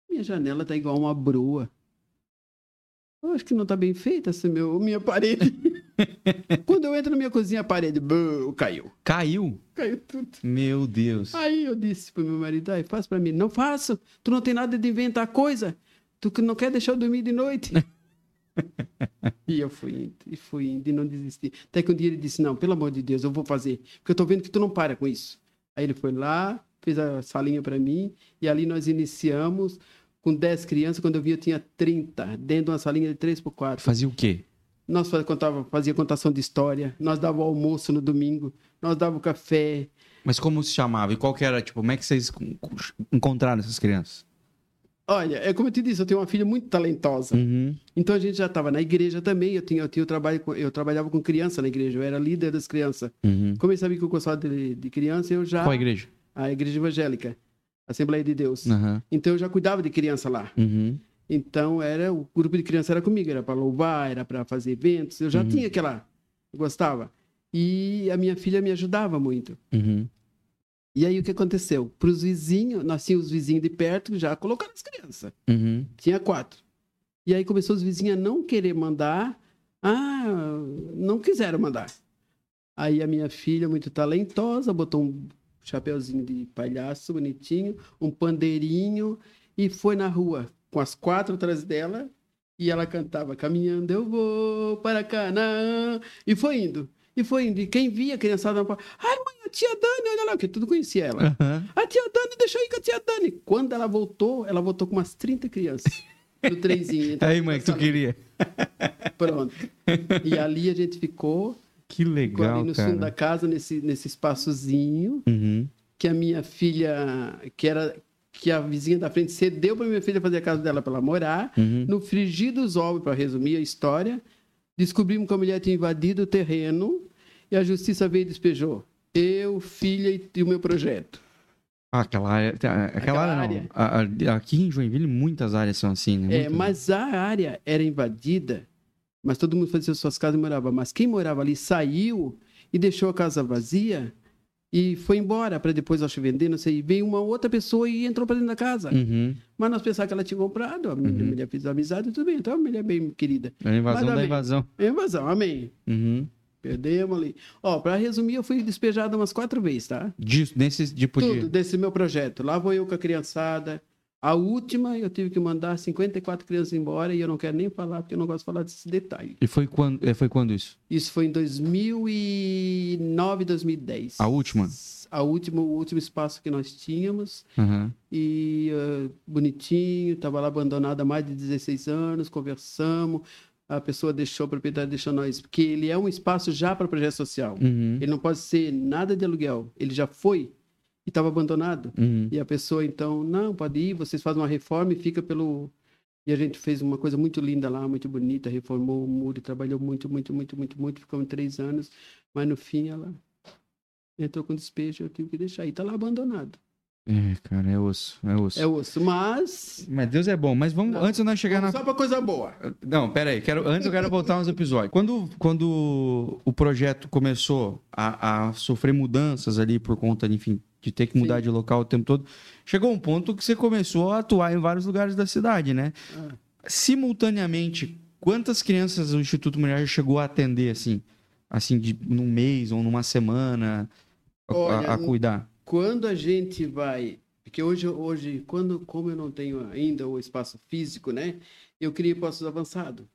Minha janela tá igual uma broa. Eu acho que não tá bem feita essa meu, minha parede. *laughs* Quando eu entro na minha cozinha, a parede bum, caiu. Caiu? Caiu tudo. Meu Deus. Aí eu disse pro meu marido, ai, faz pra mim. Não faço. Tu não tem nada de inventar coisa. Tu que não quer deixar eu dormir de noite. *laughs* e eu fui indo, e fui indo, e não desisti. Até que um dia ele disse, não, pelo amor de Deus, eu vou fazer. Porque eu tô vendo que tu não para com isso. Aí ele foi lá, fez a salinha para mim, e ali nós iniciamos com 10 crianças, quando eu vi eu tinha 30, dentro de uma salinha de 3 por 4. Fazia o quê? Nós contava, fazia contação de história, nós dava o almoço no domingo, nós dava o café. Mas como se chamava? E qual que era, tipo, como é que vocês encontraram essas crianças? Olha, é como eu te disse, eu tenho uma filha muito talentosa. Uhum. Então a gente já estava na igreja também. Eu tinha, eu tinha eu trabalho, eu trabalhava com criança na igreja. Eu era líder das crianças. Uhum. Como eu sabia que eu gostava de, de criança, eu já. Qual a igreja? A igreja evangélica. Assembleia de Deus. Uhum. Então eu já cuidava de criança lá. Uhum. Então era o grupo de criança era comigo, era para louvar, era para fazer eventos. Eu já uhum. tinha aquela, gostava. E a minha filha me ajudava muito. Uhum. E aí o que aconteceu? Para os vizinhos, nós tínhamos os vizinhos de perto já colocaram as crianças. Uhum. Tinha quatro. E aí começou os vizinhos a não querer mandar. Ah, não quiseram mandar. Aí a minha filha, muito talentosa, botou um chapeuzinho de palhaço bonitinho, um pandeirinho e foi na rua com as quatro atrás dela e ela cantava caminhando eu vou para Canaã e foi indo. E foi indo. E quem via a criançada, ai mãe, a tia Dani, olha lá, porque tudo conhecia ela. Uhum. A tia Dani, deixa eu ir com a tia Dani. Quando ela voltou, ela voltou com umas 30 crianças no trenzinho. *laughs* Aí, mãe, que tu queria. *laughs* Pronto. E ali a gente ficou que legal, ali no cara. fundo da casa, nesse, nesse espaçozinho, uhum. que a minha filha, que era que a vizinha da frente cedeu para minha filha fazer a casa dela para ela morar. Uhum. No frigir dos ovos, para resumir a história, descobrimos que a mulher tinha invadido o terreno e a justiça veio e despejou. Eu, filha e o meu projeto. Ah, aquela área. Aquela, aquela área, área. aqui em Joinville, muitas áreas são assim, né? É, mas a área era invadida mas todo mundo fazia suas casas e morava. Mas quem morava ali saiu e deixou a casa vazia e foi embora para depois acho vender, não sei. Veio uma outra pessoa e entrou para dentro da casa. Uhum. Mas nós pensávamos que ela tinha comprado, a uhum. mulher fez amizade, tudo bem. Então a mulher é bem querida. É a invasão Mas, da invasão. É a invasão, amém. Uhum. Perdemos ali. Ó, para resumir, eu fui despejado umas quatro vezes, tá? Disso, desse tipo Tudo, de... desse meu projeto. Lá vou eu com a criançada, a última, eu tive que mandar 54 crianças embora e eu não quero nem falar, porque eu não gosto de falar desse detalhe. E foi quando, eh, foi quando isso? Isso foi em 2009, 2010. A última? A última, o último espaço que nós tínhamos. Uhum. E uh, bonitinho, estava lá abandonado há mais de 16 anos, conversamos. A pessoa deixou, o proprietário deixou nós, porque ele é um espaço já para projeto social. Uhum. Ele não pode ser nada de aluguel. Ele já foi e estava abandonado. Uhum. E a pessoa, então, não, pode ir, vocês fazem uma reforma e fica pelo. E a gente fez uma coisa muito linda lá, muito bonita, reformou o muro, trabalhou muito, muito, muito, muito, muito, ficou três anos, mas no fim ela entrou com despejo, eu tive que deixar. E está lá abandonado. É, cara, é osso, é osso. É osso, mas. Mas Deus é bom. Mas vamos, não, antes de nós chegar na. Só pra coisa boa. Não, pera aí, quero, antes eu quero voltar uns episódios. Quando, quando o projeto começou a, a sofrer mudanças ali por conta, enfim, de ter que mudar Sim. de local o tempo todo. Chegou um ponto que você começou a atuar em vários lugares da cidade, né? Ah. Simultaneamente, quantas crianças o Instituto Mulher chegou a atender, assim? Assim, de, num mês ou numa semana, a, Olha, a, a cuidar? Quando a gente vai Porque hoje, hoje quando, como eu não tenho ainda o espaço físico, né? Eu criei postos avançados.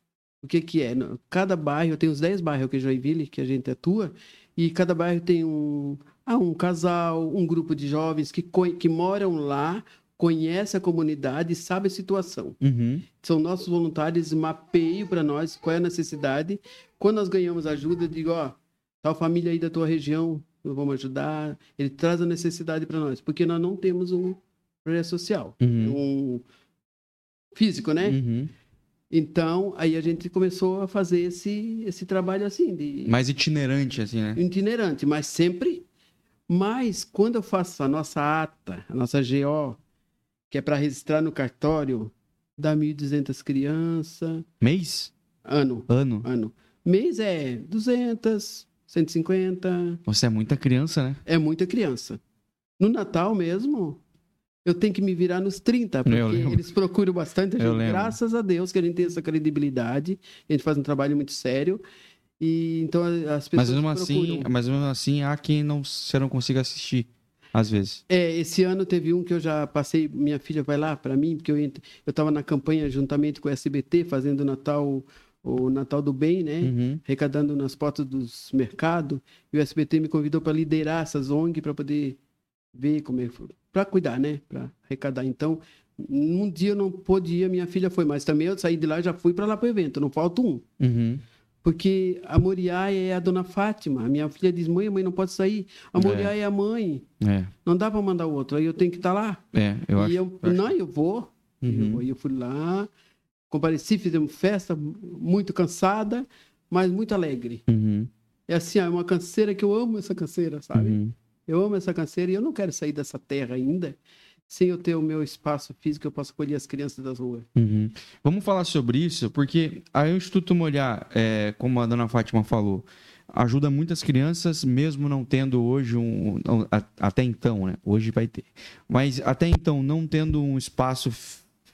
O que que é? Cada bairro, tem os 10 bairros que Joinville, que a gente atua, e cada bairro tem um, ah, um casal, um grupo de jovens que, que moram lá, conhece a comunidade sabe a situação. Uhum. São nossos voluntários, mapeiam para nós qual é a necessidade. Quando nós ganhamos ajuda, digo, ó, tal família aí da tua região, vamos ajudar. Ele traz a necessidade para nós, porque nós não temos um projeto social, uhum. um físico, né? Uhum. Então, aí a gente começou a fazer esse, esse trabalho assim. De... Mais itinerante, assim, né? Itinerante, mas sempre. Mas quando eu faço a nossa ata, a nossa GO, que é para registrar no cartório, dá 1.200 crianças. Mês? Ano. Ano. Ano. Mês é 200, 150. Você é muita criança, né? É muita criança. No Natal mesmo, eu tenho que me virar nos 30, porque eles procuram bastante a gente. Graças a Deus que a gente tem essa credibilidade, a gente faz um trabalho muito sério. E então as pessoas. Mas mesmo assim, mas mesmo assim há quem não, você não consiga assistir. Às vezes. É, esse ano teve um que eu já passei, minha filha vai lá para mim, porque eu estava na campanha juntamente com o SBT, fazendo o Natal, o Natal do Bem, né? Uhum. Arrecadando nas portas dos mercados. E o SBT me convidou para liderar essas ONG para poder ver como é para cuidar, né? Para arrecadar. Então, num dia eu não podia, minha filha foi, mas também eu saí de lá já fui para lá para o evento, não falta um. Uhum. Porque a Moriá é a dona Fátima. A minha filha diz: mãe, a mãe não pode sair. A Moriá é, é a mãe. É. Não dá para mandar o outro. Aí eu tenho que estar tá lá. É, eu e acho. Eu, eu não, eu vou. Uhum. Eu, eu fui lá, compareci, fizemos festa, muito cansada, mas muito alegre. Uhum. É assim, é uma canseira que eu amo essa canseira, sabe? Uhum. Eu amo essa canseira e eu não quero sair dessa terra ainda sem eu ter o meu espaço físico, eu posso acolher as crianças das ruas. Uhum. Vamos falar sobre isso, porque a Instituto Molhar, é, como a dona Fátima falou, ajuda muitas crianças, mesmo não tendo hoje um. Até então, né? Hoje vai ter. Mas até então, não tendo um espaço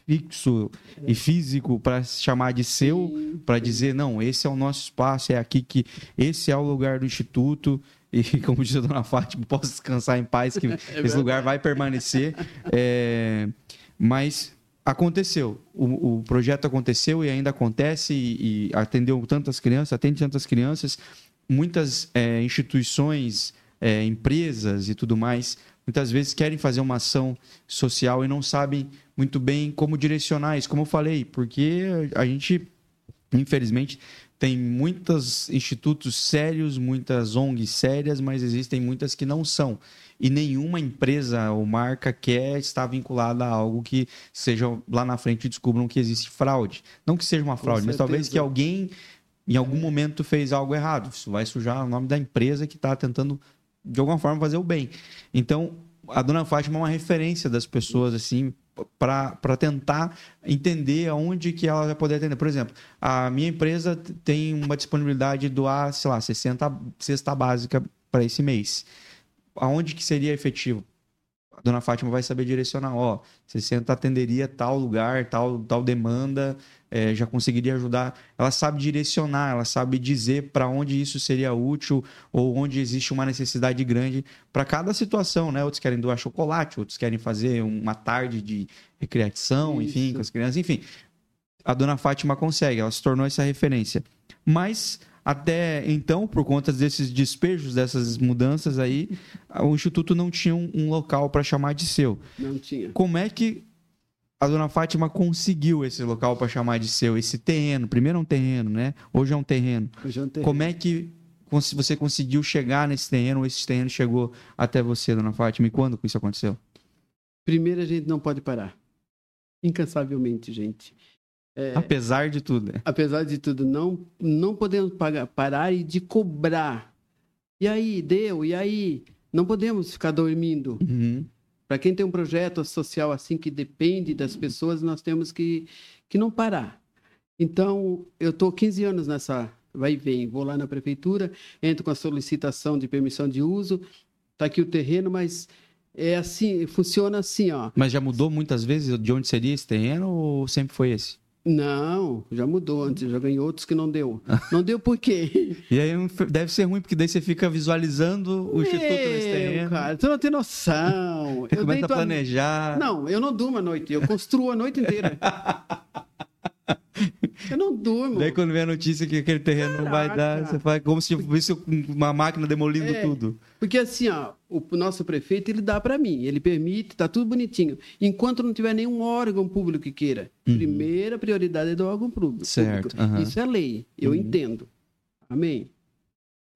fixo e físico para chamar de seu, para dizer, não, esse é o nosso espaço, é aqui que. Esse é o lugar do Instituto e, *laughs* como diz a dona Fátima, posso descansar em paz, que *laughs* é esse lugar vai permanecer. É, mas aconteceu, o, o, projeto aconteceu e ainda acontece e, e, atendeu tantas crianças, atende tantas crianças, muitas é, instituições, é, empresas e tudo mais, muitas vezes querem fazer uma ação social e não sabem muito bem como direcionar isso, como eu falei, porque a gente, infelizmente, tem muitos institutos sérios, muitas ONGs sérias, mas existem muitas que não são. E nenhuma empresa ou marca quer estar vinculada a algo que seja lá na frente descubram que existe fraude. Não que seja uma fraude, mas talvez que alguém em algum momento fez algo errado. Isso vai sujar o nome da empresa que está tentando de alguma forma fazer o bem. Então, a dona Fátima é uma referência das pessoas assim para tentar entender aonde que ela vai poder atender. Por exemplo, a minha empresa tem uma disponibilidade de doar, sei lá, 60 cesta básica para esse mês. Aonde que seria efetivo? A dona Fátima vai saber direcionar, ó, 60 atenderia tal lugar, tal, tal demanda, é, já conseguiria ajudar. Ela sabe direcionar, ela sabe dizer para onde isso seria útil ou onde existe uma necessidade grande para cada situação, né? Outros querem doar chocolate, outros querem fazer uma tarde de recreação, isso. enfim, com as crianças, enfim. A dona Fátima consegue, ela se tornou essa referência. Mas até então, por conta desses despejos, dessas mudanças aí, *laughs* o Instituto não tinha um, um local para chamar de seu. Não tinha. Como é que a dona Fátima conseguiu esse local para chamar de seu, esse terreno. Primeiro é um terreno, né? Hoje é um terreno. Hoje é um terreno. Como é que você conseguiu chegar nesse terreno, ou esse terreno chegou até você, dona Fátima? E quando isso aconteceu? Primeiro, a gente não pode parar. Incansavelmente, gente. É, apesar de tudo. Né? Apesar de tudo, não, não podemos pagar, parar e de cobrar. E aí, deu? E aí? Não podemos ficar dormindo. Uhum. Para quem tem um projeto social assim que depende das pessoas, nós temos que, que não parar. Então, eu estou 15 anos nessa vai e vem. Vou lá na prefeitura, entro com a solicitação de permissão de uso, está aqui o terreno, mas é assim, funciona assim, ó. Mas já mudou muitas vezes de onde seria esse terreno ou sempre foi esse? Não, já mudou antes, já ganhei outros que não deu. *laughs* Não deu por quê? e aí deve ser ruim, porque daí você fica visualizando o Meu, instituto nesse terreno. cara, você não tem noção. Eu começa a planejar. A... Não, eu não durmo à noite, eu construo a noite inteira. *laughs* Eu não durmo. Daí quando vem a notícia que aquele terreno Caraca. não vai dar, você faz como se fosse uma máquina demolindo é, tudo. Porque assim, ó, o nosso prefeito ele dá para mim, ele permite, tá tudo bonitinho. Enquanto não tiver nenhum órgão público que queira, uhum. primeira prioridade é do órgão público. Certo. Uhum. Isso é lei, eu uhum. entendo. Amém.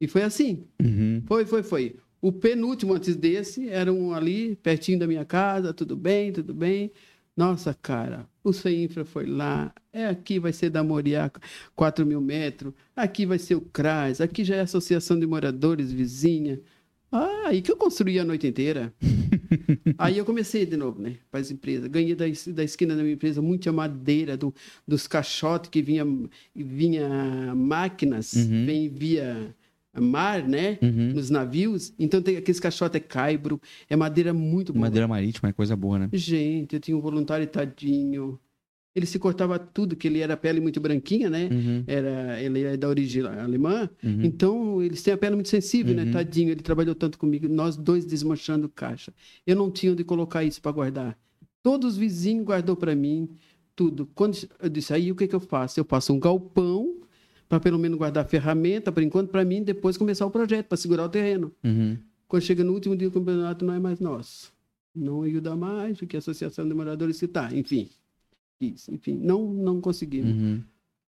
E foi assim. Uhum. Foi, foi, foi. O penúltimo antes desse era um ali pertinho da minha casa, tudo bem, tudo bem. Nossa, cara, o CEINFRA foi lá, é aqui vai ser da Moriá, 4 mil metros, aqui vai ser o CRAS, aqui já é a Associação de Moradores Vizinha. Ah, aí que eu construí a noite inteira. *laughs* aí eu comecei de novo, né, para as empresas. Ganhei da, da esquina da minha empresa muita madeira do, dos caixotes que vinha, vinha máquinas, uhum. vem via mar, né? Uhum. Nos navios. Então tem aqueles caixotes é caibro, é madeira muito boa. Madeira marítima é coisa boa, né? Gente, eu tinha um voluntário tadinho. Ele se cortava tudo, que ele era pele muito branquinha, né? Uhum. Era, ele é da origem alemã. Uhum. Então, eles têm a pele muito sensível, né? Uhum. Tadinho, ele trabalhou tanto comigo, nós dois desmanchando caixa. Eu não tinha onde colocar isso para guardar. Todos os vizinhos guardou para mim, tudo. Quando eu disse, aí o que, que eu faço? Eu faço um galpão para pelo menos guardar ferramenta, por enquanto, para mim, depois começar o projeto, para segurar o terreno. Uhum. Quando chega no último dia do campeonato, não é mais nosso. Não ajuda mais, o que a Associação de Moradores citar, enfim. Isso, enfim, não, não conseguimos. Uhum.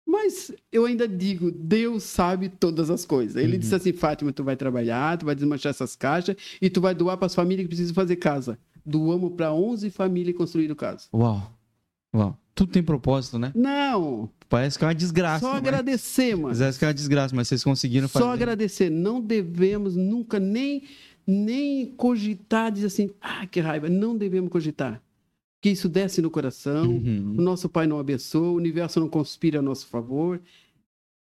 Mas eu ainda digo, Deus sabe todas as coisas. Ele uhum. disse assim, Fátima, tu vai trabalhar, tu vai desmanchar essas caixas e tu vai doar para as famílias que precisam fazer casa. Doamos para 11 famílias construir casa. Uau! Uau! Tudo tem propósito, né? Não! Parece que é uma desgraça. Só agradecer, mano. Parece que é uma desgraça, mas vocês conseguiram fazer. Só agradecer. Não devemos nunca nem, nem cogitar, dizer assim, ah, que raiva. Não devemos cogitar. Que isso desce no coração, uhum. o nosso Pai não abençoa, o universo não conspira a nosso favor.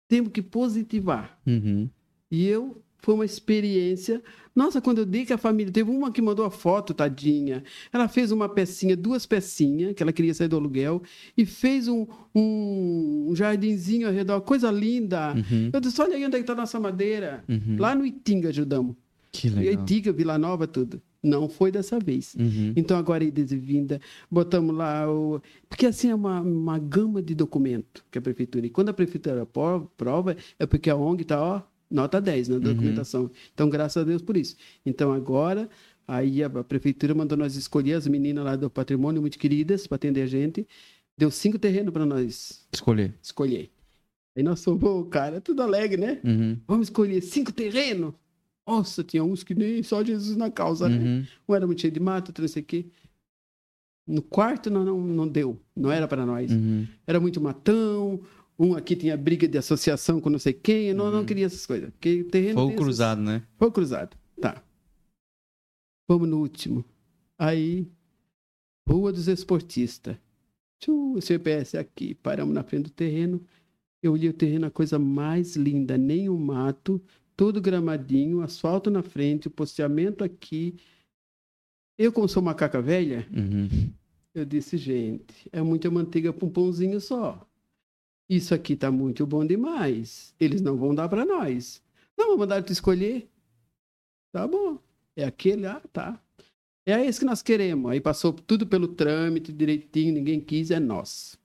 Temos que positivar. Uhum. E eu foi uma experiência. Nossa, quando eu dei que a família. Teve uma que mandou a foto, tadinha. Ela fez uma pecinha, duas pecinhas, que ela queria sair do aluguel, e fez um, um, um jardinzinho ao redor, coisa linda. Uhum. Eu disse: olha aí onde é está nossa madeira. Uhum. Lá no Itinga ajudamos. Que legal. Itinga, Vila Nova, tudo. Não foi dessa vez. Uhum. Então, agora, idas e vinda, botamos lá o. Porque assim é uma, uma gama de documento que a prefeitura. E quando a prefeitura prova, é porque a ONG está, ó, nota 10 na documentação. Uhum. Então, graças a Deus por isso. Então, agora, aí a, a, prefeitura mandou nós escolher as meninas lá do patrimônio, muito queridas, para atender a gente. Deu cinco terrenos para nós escolher. Escolher. Aí nós somos, cara, tudo alegre, né? Uhum. Vamos escolher cinco terrenos. Nossa, tinha uns que nem só Jesus na causa, né? uhum. né? Um era muito cheio de mato, outro não sei o quê. No quarto não, não, não deu, não era para nós. Uhum. Era muito matão, um aqui tinha briga de associação com não sei quem, eu não, uhum. não queria essas coisas. Porque terreno Fogo cruzado, essas... né? Fogo cruzado, tá. Vamos no último. Aí, Rua dos Esportistas. Tchum, o CPS aqui, paramos na frente do terreno. Eu olhei o terreno, a coisa mais linda, nem o mato, todo gramadinho, asfalto na frente, o posteamento aqui. Eu, como sou macaca velha, uhum. eu disse, gente, é muita manteiga para um pãozinho só. Isso aqui tá muito bom demais. Eles não vão dar para nós. Não, vou mandar tu escolher. Tá bom. É aquele, ah, tá. É esse que nós queremos. Aí passou tudo pelo trâmite direitinho, ninguém quis, é nós.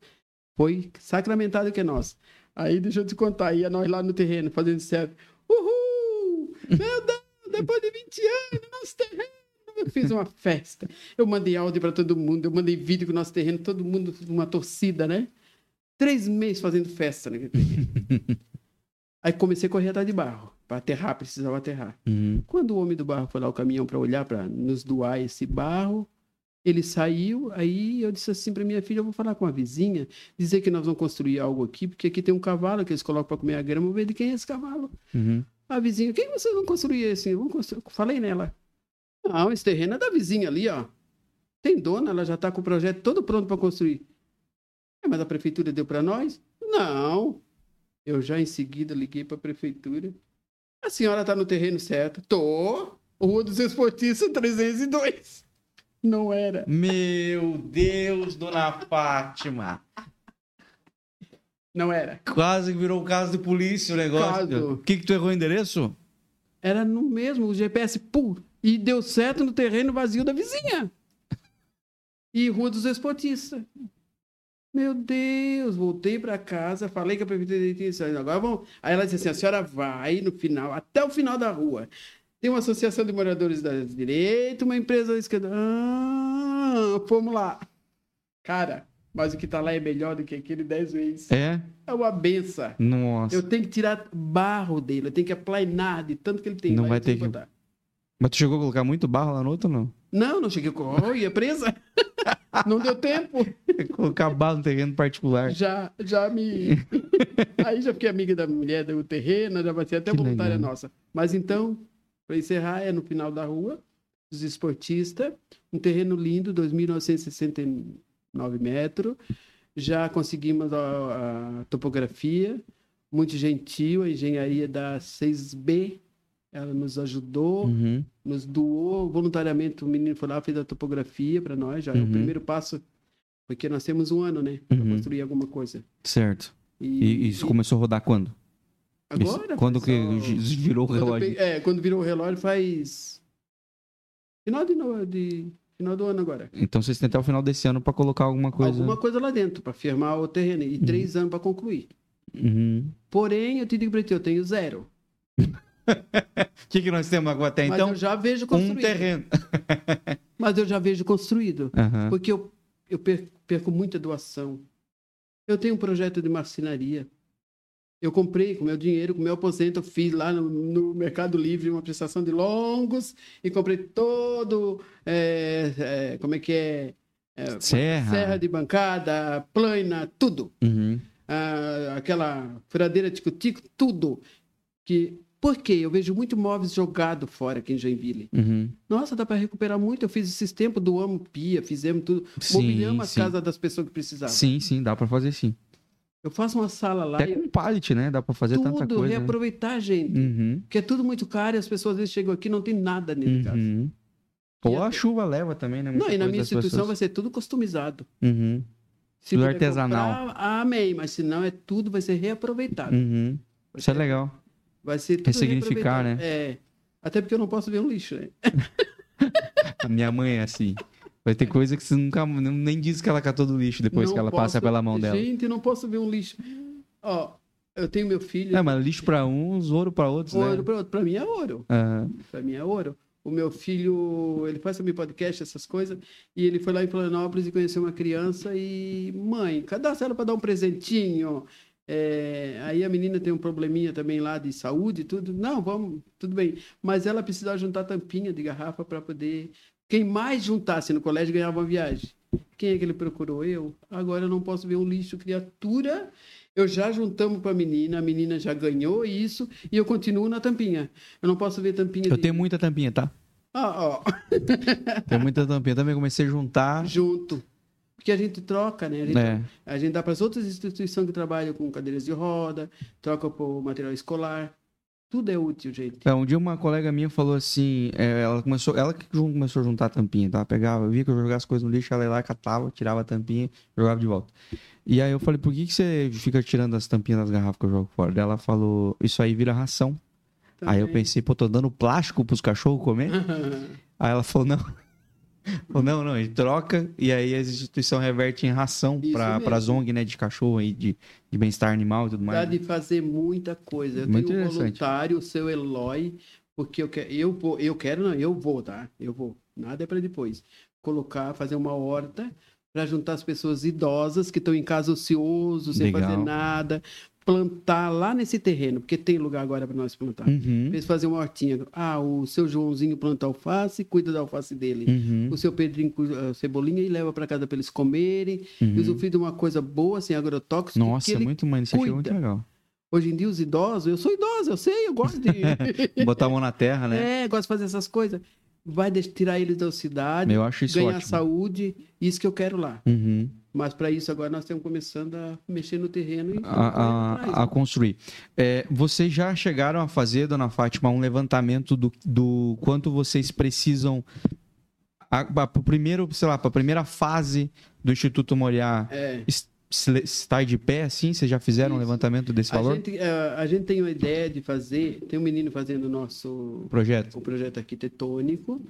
Foi sacramentado que é nós. Aí deixa eu te contar, ia nós lá no terreno fazendo certo. Uhul! Meu Deus, depois de 20 anos, nosso terreno. Eu fiz uma festa. Eu mandei áudio para todo mundo, eu mandei vídeo com o nosso terreno, todo mundo, uma torcida, né? Três meses fazendo festa naquele *laughs* Aí comecei a correr atrás de barro. Para aterrar, precisava aterrar. Uhum. Quando o homem do barro foi lá o caminhão para olhar, para nos doar esse barro, ele saiu. Aí eu disse assim para minha filha: eu vou falar com a vizinha, dizer que nós vamos construir algo aqui, porque aqui tem um cavalo que eles colocam para comer a grama. Vou ver de quem é esse cavalo. Uhum. A vizinha: quem vocês vão construir assim? Vamos construir. Falei nela: não, esse terreno é da vizinha ali, ó. Tem dona, ela já está com o projeto todo pronto para construir. É, mas a prefeitura deu para nós? Não. Eu já em seguida liguei para a prefeitura. A senhora está no terreno certo? Tô. Rua dos Esportistas 302. Não era. Meu Deus, dona Fátima. Não era. Quase virou um caso de polícia o negócio. O que, que tu errou o endereço? Era no mesmo, o GPS, pum, e deu certo no terreno vazio da vizinha. E Rua dos Esportistas. Meu Deus, voltei para casa, falei com a prefeitura intenções. Agora vamos. Aí ela disse assim: a senhora vai no final, até o final da rua. Tem uma associação de moradores da direita, uma empresa da esquerda. Ah, vamos lá. Cara, mas o que tá lá é melhor do que aquele dez vezes. É? É uma benção. Nossa. Eu tenho que tirar barro dele, eu tenho que aplainar de tanto que ele tem. Não vai ter que. Botar. Mas tu chegou a colocar muito barro lá no outro ou não? Não, não cheguei com. Ia presa. *laughs* não deu tempo. Colocar barro no terreno particular. Já, já me. *laughs* Aí já fiquei amiga da mulher do terreno, já vai ser até que voluntária legal. nossa. Mas então, para encerrar, é no final da rua, os esportistas, um terreno lindo, 2.969 metros. Já conseguimos a, a topografia, muito gentil, a engenharia da 6B ela nos ajudou, uhum. nos doou voluntariamente. O menino foi lá, fez a topografia para nós. Já uhum. é o uhum. primeiro passo, porque nós temos um ano, né? Para uhum. construir alguma coisa. Certo. E, e isso e... começou a rodar quando? Agora? Isso, quando que virou o relógio? Quando, é, quando virou o relógio faz. Final, de, de, final do ano agora. Então vocês têm até o final desse ano para colocar alguma coisa. Alguma coisa lá dentro, para firmar o terreno. E três uhum. anos para concluir. Uhum. Porém, eu te digo para ti, eu tenho zero. *laughs* O que, que nós temos agora até então? *laughs* Mas eu já vejo construído. Um terreno. Mas eu já vejo construído. Uhum. Porque eu, eu perco muita doação. Eu tenho um projeto de marcenaria. Eu comprei com meu dinheiro, com meu aposento, eu fiz lá no, no, Mercado Livre uma prestação de longos e comprei todo. É, é, como é que é? é? serra. Serra de bancada, plana, tudo. Uhum. Ah, aquela furadeira tico-tico, tudo. Que por quê? Eu vejo muito móveis jogado fora aqui em Joinville. Uhum. Nossa, dá para recuperar muito. Eu fiz esses tempos, doamos pia, fizemos tudo. Sim, mobiliamos as casas das pessoas que precisavam. Sim, sim, dá para fazer sim. Eu faço uma sala lá. Até com pallet, né? Dá para fazer tudo, tanta coisa. Tudo, né? reaproveitar, né? gente. Uhum. Porque é tudo muito caro e as pessoas às vezes chegam aqui e não tem nada nele uhum. Ou a chuva leva também, né? Muita não, e na minha instituição pessoas... vai ser tudo customizado. Uhum. Se tudo artesanal. Comprar, amém, mas se não, é tudo vai ser reaproveitado. Uhum. Isso é legal. Vai ser tudo Ressignificar, né? É. Até porque eu não posso ver um lixo, né? A *laughs* minha mãe é assim. Vai ter coisa que você nunca nem diz que ela catou do lixo depois não que ela posso... passa pela mão dela. Gente, não posso ver um lixo. Ó, eu tenho meu filho. É, mas lixo para uns, ouro para outros, ouro né? para outros. Para mim é ouro. Uhum. Para mim é ouro. O meu filho, ele faz também podcast, essas coisas, e ele foi lá em Florianópolis e conheceu uma criança e, mãe, cadastra ela para dar um presentinho. É, aí a menina tem um probleminha também lá de saúde e tudo. Não, vamos, tudo bem. Mas ela precisa juntar tampinha de garrafa para poder. Quem mais juntasse no colégio ganhava uma viagem. Quem é que ele procurou? Eu. Agora eu não posso ver um lixo criatura. Eu já juntamos para a menina, a menina já ganhou isso e eu continuo na tampinha. Eu não posso ver tampinha. Eu de... tenho muita tampinha, tá? Ah, ó. tenho muita tampinha. Também comecei a juntar. Junto. Porque a gente troca, né? A gente, é. a gente dá para as outras instituições que trabalham com cadeiras de roda, troca por material escolar. Tudo é útil, gente. É, um dia uma colega minha falou assim, é, ela começou, ela que começou a juntar a tampinha, tá? Pegava, via que eu jogava as coisas no lixo, ela ia lá, catava, tirava a tampinha, jogava de volta. E aí eu falei, por que, que você fica tirando as tampinhas das garrafas que eu jogo fora? Daí ela falou, isso aí vira ração. Também. Aí eu pensei, pô, tô dando plástico pros cachorros comer? *laughs* aí ela falou, não, não, não, ele troca e aí as instituições revertem em ração para as ONG né, de cachorro e de, de bem-estar animal e tudo mais. Dá de fazer muita coisa. Eu Muito tenho um voluntário, o seu Eloy, porque eu quero, eu, vou, eu quero, não, eu vou, tá? Eu vou. Nada é para depois. Colocar, fazer uma horta para juntar as pessoas idosas que estão em casa ocioso, sem Legal. fazer nada, plantar lá nesse terreno, porque tem lugar agora para nós plantar. Uhum. Fez fazer uma hortinha. Ah, o seu Joãozinho planta alface, cuida da alface dele. Uhum. O seu Pedrinho a cebolinha e leva para casa para eles comerem. Uhum. Usufruir de uma coisa boa, sem agrotóxico. Nossa, muito uma iniciativa muito legal. Hoje em dia, os idosos, eu sou idoso, eu sei, eu gosto de. *laughs* Botar a mão na terra, né? É, gosto de fazer essas coisas. Vai tirar eles da cidade, eu acho isso ganhar ótimo. saúde, isso que eu quero lá. Uhum. Mas para isso agora nós estamos começando a mexer no terreno e a, a, a construir. É, vocês já chegaram a fazer, dona Fátima, um levantamento do, do quanto vocês precisam para primeiro, sei lá, para a primeira fase do Instituto Moriá é. está de pé assim? Vocês já fizeram Isso. um levantamento desse valor? A gente, uh, a gente tem uma ideia de fazer. Tem um menino fazendo o nosso projeto, o projeto arquitetônico.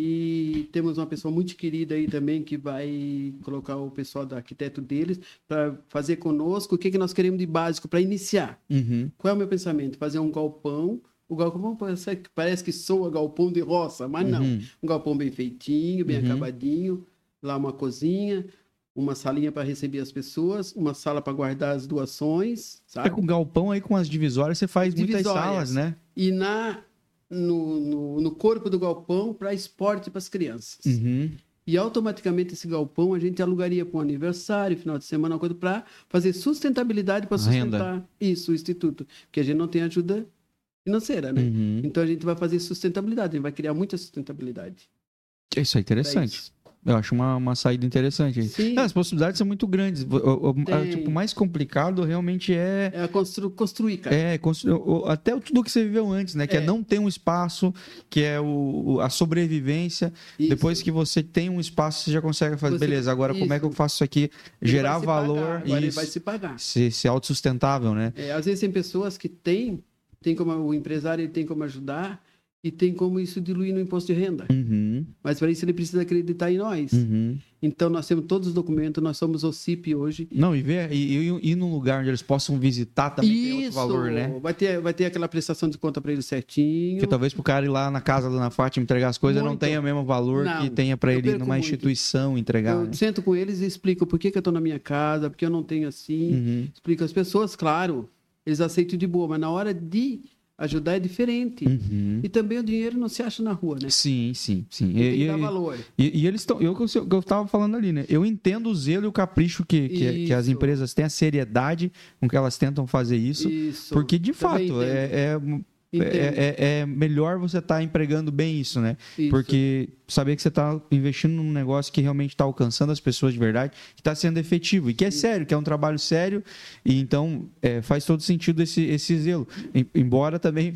E temos uma pessoa muito querida aí também que vai colocar o pessoal do arquiteto deles para fazer conosco o que, que nós queremos de básico para iniciar. Uhum. Qual é o meu pensamento? Fazer um galpão. O galpão parece, parece que soa galpão de roça, mas não. Uhum. Um galpão bem feitinho, bem uhum. acabadinho. Lá uma cozinha, uma salinha para receber as pessoas, uma sala para guardar as doações, sabe? É com galpão aí com as divisórias você faz divisórias. muitas salas, né? E na no, no, no corpo do galpão para esporte para as crianças. Uhum. E automaticamente esse galpão a gente alugaria para um aniversário, final de semana, uma coisa para fazer sustentabilidade para sustentar Renda. isso, o instituto, porque a gente não tem ajuda financeira, né? Uhum. Então a gente vai fazer sustentabilidade, a gente vai criar muita sustentabilidade. Isso é interessante. Eu acho uma, uma saída interessante. Sim. as possibilidades são muito grandes. O, o, tipo, mais complicado realmente é. É constru, construir, cara. É, constru, até tudo que você viveu antes, né? Que é, é não ter um espaço, que é o, a sobrevivência. Isso. Depois que você tem um espaço, você já consegue fazer. Você, Beleza, agora isso. como é que eu faço isso aqui? Ele gerar valor. e ele vai se pagar. Ser, ser autossustentável, né? É, às vezes tem pessoas que têm, tem como o empresário ele tem como ajudar e tem como isso diluir no imposto de renda. Uhum. Mas para isso ele precisa acreditar em nós. Uhum. Então nós temos todos os documentos, nós somos o CIP hoje. Não, e ver e, e, e num lugar onde eles possam visitar também isso. tem outro valor, né? Vai ter, vai ter aquela prestação de conta para ele certinho. Que talvez para o cara ir lá na casa da Ana Fátima entregar as coisas muito. não tenha o mesmo valor não, que tenha para ele numa muito. instituição entregar. Eu né? sento com eles e explico por que, que eu estou na minha casa, porque eu não tenho assim. Uhum. Explico as pessoas, claro, eles aceitam de boa, mas na hora de Ajudar é diferente. Uhum. E também o dinheiro não se acha na rua, né? Sim, sim, sim. E, tem que dar valor. E, e eles estão. Eu que eu estava falando ali, né? Eu entendo o zelo e o capricho que, que, que, as empresas têm, a seriedade com que elas tentam fazer isso. isso. Porque, de também fato, é, é é, é, é, melhor você estar tá empregando bem isso, né? Isso. Porque saber que você está investindo num negócio que realmente está alcançando as pessoas de verdade, que está sendo efetivo e que é sério, que é um trabalho sério, e então é, faz todo sentido esse, esse zelo. Embora também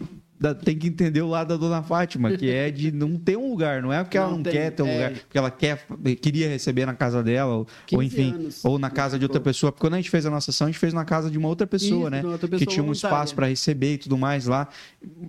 tem que entender o lado da dona Fátima, que é de *laughs* não ter um lugar, não é porque não ela não tem, quer ter um é. lugar, porque ela quer, queria receber na casa dela, ou, ou enfim, anos. ou na casa de outra pessoa. Porque quando a gente fez a nossa ação, a gente fez na casa de uma outra pessoa, Isso, né? Outra pessoa que tinha um espaço para receber e tudo mais lá.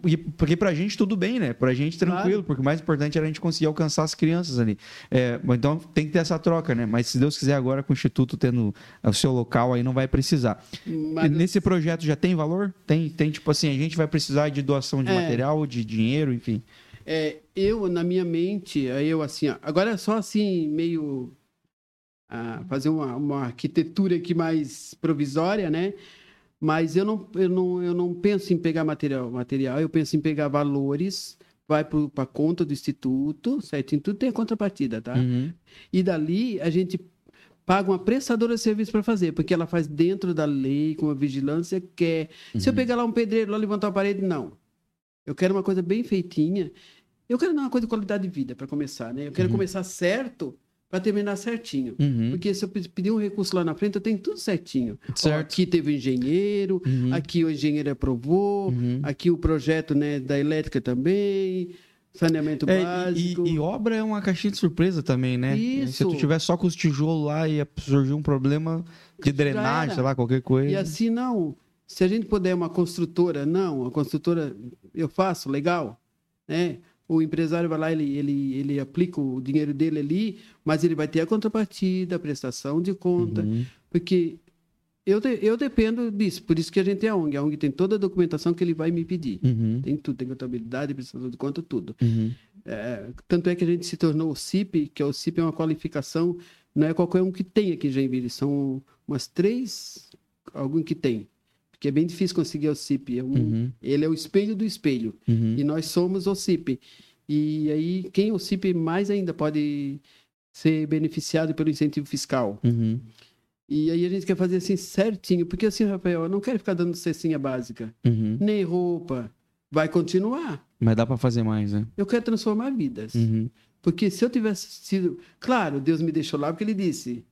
E, porque pra gente tudo bem, né? Pra gente tranquilo, claro. porque o mais importante era a gente conseguir alcançar as crianças ali. É, então tem que ter essa troca, né? Mas se Deus quiser agora com o Instituto tendo o seu local aí, não vai precisar. Mas... Nesse projeto já tem valor? Tem, tem tipo assim, a gente vai precisar de doação de é. material, de dinheiro, enfim? É, eu, na minha mente, eu assim, ó, agora é só assim, meio ah, fazer uma, uma arquitetura aqui mais provisória, né? Mas eu não, eu não, eu não penso em pegar material, material, eu penso em pegar valores, vai para a conta do instituto, certinho, tudo tem a contrapartida, tá? Uhum. E dali a gente paga uma prestadora de serviço para fazer, porque ela faz dentro da lei, com a vigilância quer. Uhum. Se eu uhum. pegar lá um pedreiro, lá levantar a parede, não. Eu quero uma coisa bem feitinha. Eu quero dar uma coisa de qualidade de vida para começar, né? Eu quero uhum. começar certo para terminar certinho. Uhum. Porque se eu pedir um recurso lá na frente, eu tenho tudo certinho. Certo. Ó, aqui teve o engenheiro, uhum. aqui o engenheiro aprovou, uhum. aqui o projeto né, da elétrica também, saneamento é, básico. E, e, obra é uma caixinha de surpresa também, né? Isso. Se tu tiver só com os tijolos lá e surgir um problema de drenagem, sei lá, qualquer coisa. E assim, não. Se a gente puder uma construtora, não, a construtora eu faço, legal, né? O empresário vai lá, ele, ele, ele aplica o dinheiro dele ali, mas ele vai ter a contrapartida, a prestação de conta, uhum. porque eu, de, eu dependo disso, por isso que a gente é a ONG. A ONG tem toda a documentação que ele vai me pedir. Uhum. Tem tudo, tem contabilidade, prestação de conta, tudo. Uhum. É, tanto é que a gente se tornou o CIP, que é o CIP é uma qualificação, não é qualquer um que tem aqui em Joinville, são umas três, algum que tem que é bem difícil conseguir o CIP. É um, uhum. Ele é o espelho do espelho. Uhum. E nós somos o CIP. E aí, quem é o CIP mais ainda pode ser beneficiado pelo incentivo fiscal. Uhum. E aí a gente quer fazer assim certinho, porque assim, Rafael, eu não quero ficar dando cestinha básica, uhum. nem roupa. Vai continuar. Mas dá para fazer mais, né? Eu quero transformar vidas. Uhum. Porque se eu tivesse sido. Claro, Deus me deixou lá porque ele disse: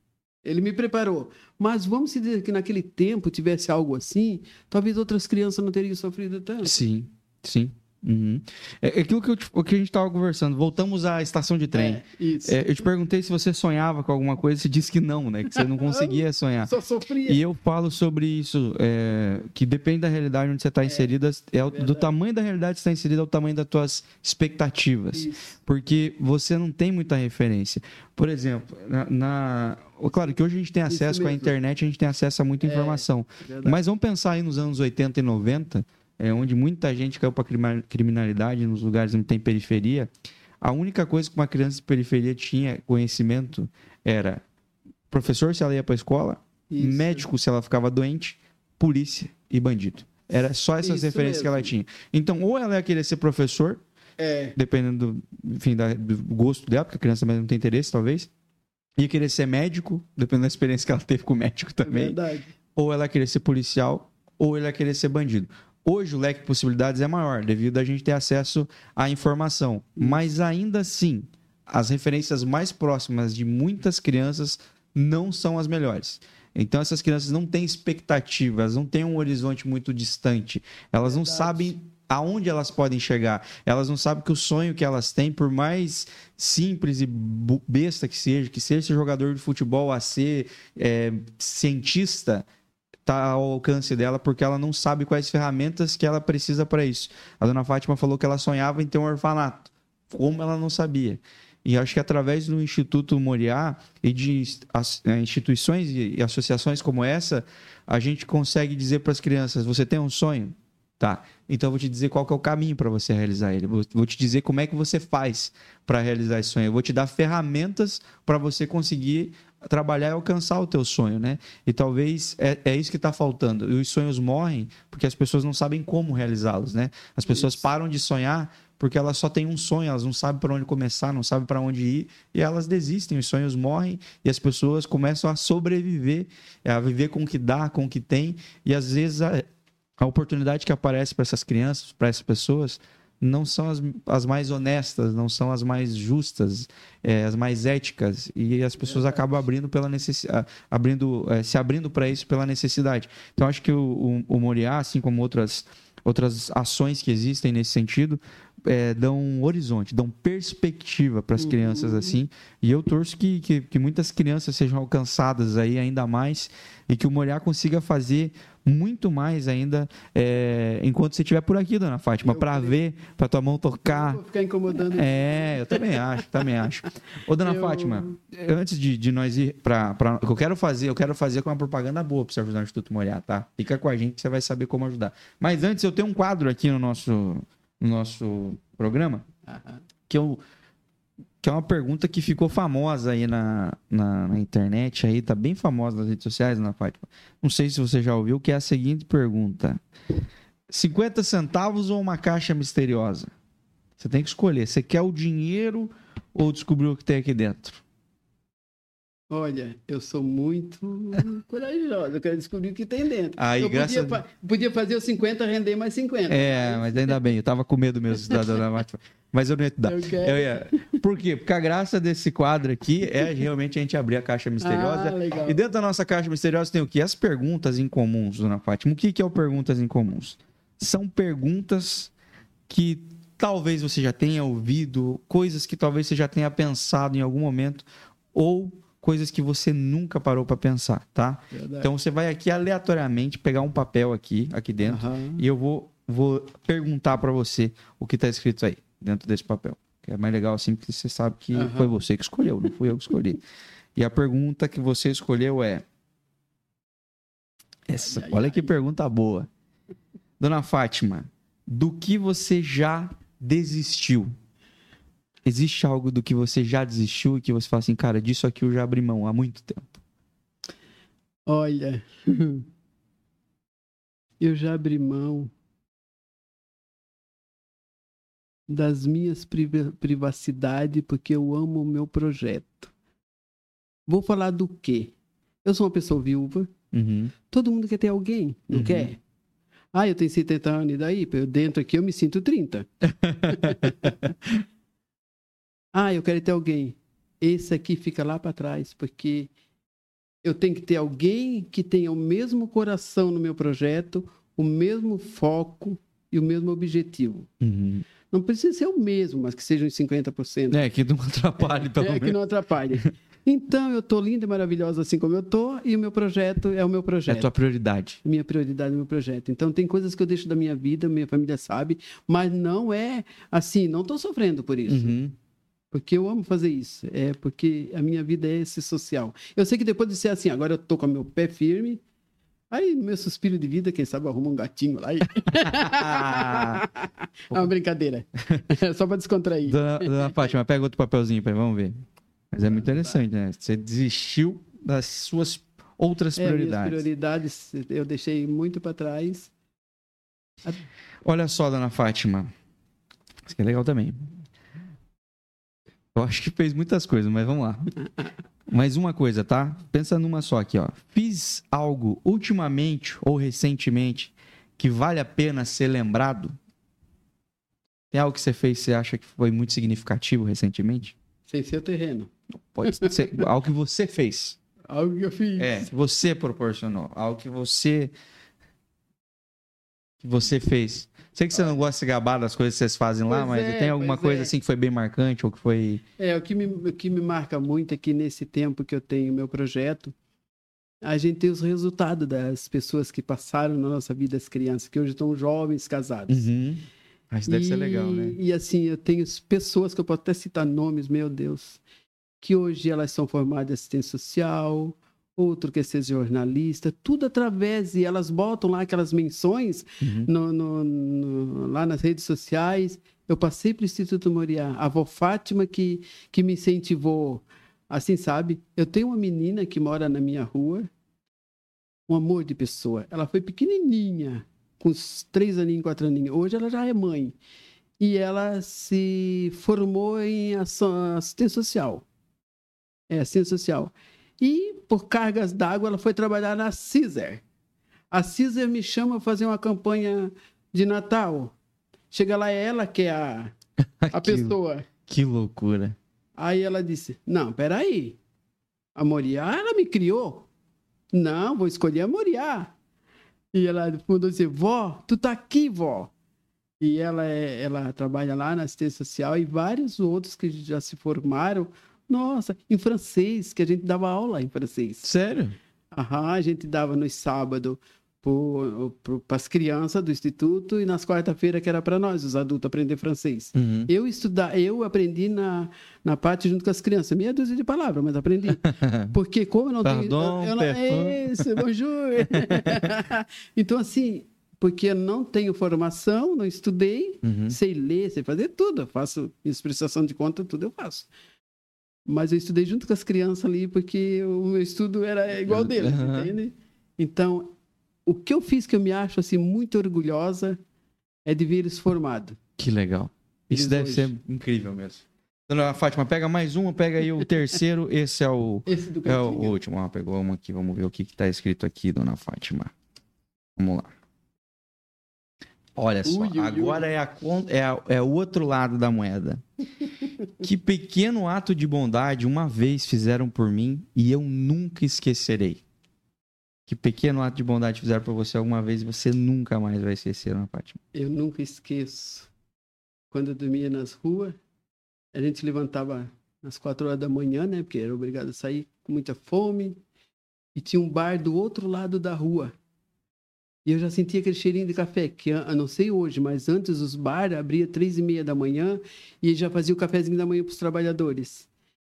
ele me preparou. Mas vamos dizer que naquele tempo tivesse algo assim, talvez outras crianças não teriam sofrido tanto. Sim, sim. Uhum. É, é aquilo que, o que a gente estava conversando. Voltamos à estação de trem. É. É, eu te perguntei se você sonhava com alguma coisa, você disse que não, né? Que você não *laughs* conseguia sonhar. Só sofria. E eu falo sobre isso, é, que depende da realidade onde você está é, inserida, é, do tamanho da realidade que você está inserida, é o tamanho das tuas expectativas. Isso. Porque você não tem muita referência. Por exemplo, na, na... Claro que hoje a gente tem acesso com a internet, a gente tem acesso a muita é, informação. Mas vamos pensar aí nos anos 80 e 90 é, onde muita gente caiu para criminalidade, nos lugares onde tem periferia, a única coisa que uma criança de periferia tinha conhecimento era professor se ela ia para a escola, Isso. médico se ela ficava doente, polícia e bandido. Era só essas Isso referências mesmo. que ela tinha. Então, ou ela ia querer ser professor, é. dependendo do, enfim, da, do gosto dela, porque a criança também não tem interesse, talvez. Ia querer ser médico, dependendo da experiência que ela teve com o médico também. É verdade. Ou ela ia querer ser policial, ou ela ia querer ser bandido. Hoje o leque de possibilidades é maior, devido a gente ter acesso à informação. Mas ainda assim, as referências mais próximas de muitas crianças não são as melhores. Então essas crianças não têm expectativas, não têm um horizonte muito distante. Elas não sabem aonde elas podem chegar. Elas não sabem que o sonho que elas têm, por mais simples e besta que seja, que seja ser jogador de futebol, a ser é, cientista, está ao alcance dela porque ela não sabe quais ferramentas que ela precisa para isso. A dona Fátima falou que ela sonhava em ter um orfanato. Como ela não sabia? E acho que através do Instituto Moriá e de é, instituições e associações como essa, a gente consegue dizer para as crianças: você tem um sonho? Tá. Então eu vou te dizer qual é o caminho para você realizar ele. Vou te dizer como é que você faz para realizar esse sonho. Eu vou te dar ferramentas para você conseguir trabalhar e alcançar o teu sonho, né? E talvez é, é isso que está faltando. E os sonhos morrem porque as pessoas não sabem como realizá-los, né? As pessoas isso. param de sonhar porque elas só têm um sonho, elas não sabem para onde começar, não sabem para onde ir e elas desistem. Os sonhos morrem e as pessoas começam a sobreviver, a viver com o que dá, com o que tem e às vezes a, a oportunidade que aparece para essas crianças, para essas pessoas não são as, as mais honestas, não são as mais justas, é, as mais éticas e as pessoas acabam abrindo pela necessidade, abrindo, é, se abrindo para isso pela necessidade. Então acho que o, o, o Moriá, assim como outras outras ações que existem nesse sentido, é, dão um horizonte, dão perspectiva para as crianças uhum. assim. E eu torço que, que, que, muitas crianças sejam alcançadas aí ainda mais e que o Moriá consiga fazer muito mais ainda é, enquanto você estiver por aqui, dona Fátima, para ver, para tua mão tocar. vou ficar incomodando. É, eu também acho, também acho. Ô, dona eu... Fátima, antes de, de nós ir para. O que eu quero fazer, eu quero fazer com uma propaganda boa para você ajudar o Instituto Moriá, tá? Fica com a gente que você vai saber como ajudar. Mas antes, eu tenho um quadro aqui no nosso no nosso programa, uhum. que, eu, que é uma pergunta que ficou famosa aí na, na, na, internet, aí tá bem famosa nas redes sociais, na Fátima. Não sei se você já ouviu, que é a seguinte pergunta: 50 centavos ou uma caixa misteriosa? Você tem que escolher. Você quer o dinheiro ou descobrir o que tem aqui dentro? Olha, eu sou muito corajosa, eu quero descobrir o que tem dentro. Aí, eu podia, a... podia fazer os 50 render mais 50. É, mas ainda bem, eu tava com medo mesmo da dona Marta. Mas eu não ia te dar. Eu eu ia... Por quê? Porque a graça desse quadro aqui é realmente a gente abrir a caixa misteriosa. Ah. E dentro da nossa caixa misteriosa tem o quê? As perguntas incomuns, dona Fátima. O que, que é o perguntas incomuns? São perguntas que talvez você já tenha ouvido, coisas que talvez você já tenha pensado em algum momento, ou coisas que você nunca parou para pensar, tá? Verdade. Então você vai aqui aleatoriamente pegar um papel aqui, aqui dentro, uhum. e eu vou, vou perguntar para você o que está escrito aí dentro desse papel. Que é mais legal assim, porque você sabe que uhum. foi você que escolheu, não fui eu que escolhi. *laughs* E a pergunta que você escolheu é essa. Ai, olha ai, que ai. pergunta boa. Dona Fátima, do que você já desistiu? Existe algo do que você já desistiu e que você fala assim, cara, disso aqui eu já abri mão há muito tempo? Olha, *laughs* eu já abri mão das minhas privacidades porque eu amo o meu projeto. Vou falar do quê? Eu sou uma pessoa viúva. Uhum. Todo mundo quer ter alguém, não uhum. quer? Ah, eu tenho 70 anos, e daí? Eu dentro aqui eu me sinto 30. *laughs* Ah, eu quero ter alguém. Esse aqui fica lá para trás, porque eu tenho que ter alguém que tenha o mesmo coração no meu projeto, o mesmo foco e o mesmo objetivo. Uhum. Não precisa ser o mesmo, mas que seja uns 50%. É, que não atrapalhe, pelo é, menos. É, que não atrapalhe. Então, eu estou linda e maravilhosa assim como eu estou, e o meu projeto é o meu projeto. É a tua prioridade. Minha prioridade é o meu projeto. Então, tem coisas que eu deixo da minha vida, minha família sabe, mas não é assim, não estou sofrendo por isso. Uhum. Porque eu amo fazer isso. É porque a minha vida é esse social. Eu sei que depois de ser assim, agora eu estou com o meu pé firme, Aí, no meu suspiro de vida, quem sabe arruma um gatinho lá. E... *laughs* é uma brincadeira. É *laughs* só para descontrair. Dona, dona Fátima, pega outro papelzinho para vamos ver. Mas é muito interessante, né? Você desistiu das suas outras é, prioridades. prioridades eu deixei muito para trás. Olha só, dona Fátima. Isso aqui é legal também. Eu acho que fez muitas coisas, mas vamos lá. Mais uma coisa, tá? Pensa numa só aqui, ó. Fiz algo ultimamente ou recentemente que vale a pena ser lembrado? Tem algo que você fez que você acha que foi muito significativo recentemente? Sem ser o terreno. Pode ser algo que você fez. Algo que eu fiz. É, você proporcionou. Algo que você que você fez. Sei que você não gosta de gabar das coisas que vocês fazem lá, pois mas é, tem alguma coisa é. assim que foi bem marcante ou que foi. É, o que, me, o que me marca muito é que nesse tempo que eu tenho meu projeto, a gente tem os resultados das pessoas que passaram na nossa vida, as crianças, que hoje estão jovens, casados. Uhum. Isso deve e, ser legal, né? E assim, eu tenho pessoas que eu posso até citar nomes, meu Deus, que hoje elas são formadas em assistência social, outro quer ser jornalista, tudo através, e elas botam lá aquelas menções uhum. no, no, no, lá nas redes sociais. Eu passei para o Instituto Moriá, a avó Fátima que, que me incentivou, assim, sabe? Eu tenho uma menina que mora na minha rua, um amor de pessoa. Ela foi pequenininha, com uns três aninhos, quatro aninhos. Hoje ela já é mãe. E ela se formou em assistência social. É, assistência social. E, por cargas d'água, ela foi trabalhar na Caesar. A Caesar me chama para fazer uma campanha de Natal. Chega lá, é ela que é a, *laughs* a que, pessoa. Que loucura. Aí ela disse: Não, peraí. A Moriá, ela me criou. Não, vou escolher a Moriá. E ela mandou dizer: Vó, tu tá aqui, vó. E ela, é, ela trabalha lá na assistência social e vários outros que já se formaram nossa, em francês, que a gente dava aula em francês. Sério? Aham, a gente dava no sábado para as crianças do instituto e nas quarta-feira que era para nós, os adultos, aprender francês. Uhum. Eu estudar, eu aprendi na, na parte junto com as crianças, meia dúzia de palavras, mas aprendi. *laughs* Porque como eu não Pardon, tenho... Eu, eu não, é isso, bonjour! *laughs* então, assim, porque eu não tenho formação, não estudei, uhum. sei ler, sei fazer tudo. Eu faço expressão de conta, tudo eu faço. Mas eu estudei junto com as crianças ali, porque o meu estudo era igual deles, uhum. entende? Então, o que eu fiz que eu me acho assim muito orgulhosa é de ver eles formados. Que legal. Isso deve hoje. ser incrível mesmo. Dona Fátima, pega mais um, pega aí o *laughs* terceiro. Esse é o, Esse é o último. Ah, pegou uma aqui, vamos ver o que está escrito aqui, Dona Fátima. Vamos lá. Olha só, ui, agora ui. É, a, é, a, é o outro lado da moeda. *laughs* que pequeno ato de bondade uma vez fizeram por mim e eu nunca esquecerei. Que pequeno ato de bondade fizeram por você alguma vez e você nunca mais vai esquecer, Ana Fátima? Eu nunca esqueço. Quando eu dormia nas ruas, a gente levantava às quatro horas da manhã, né? Porque era obrigado a sair com muita fome. E tinha um bar do outro lado da rua. E eu já sentia aquele cheirinho de café, que eu não sei hoje, mas antes os bar abria três e meia da manhã e já fazia o cafezinho da manhã para os trabalhadores.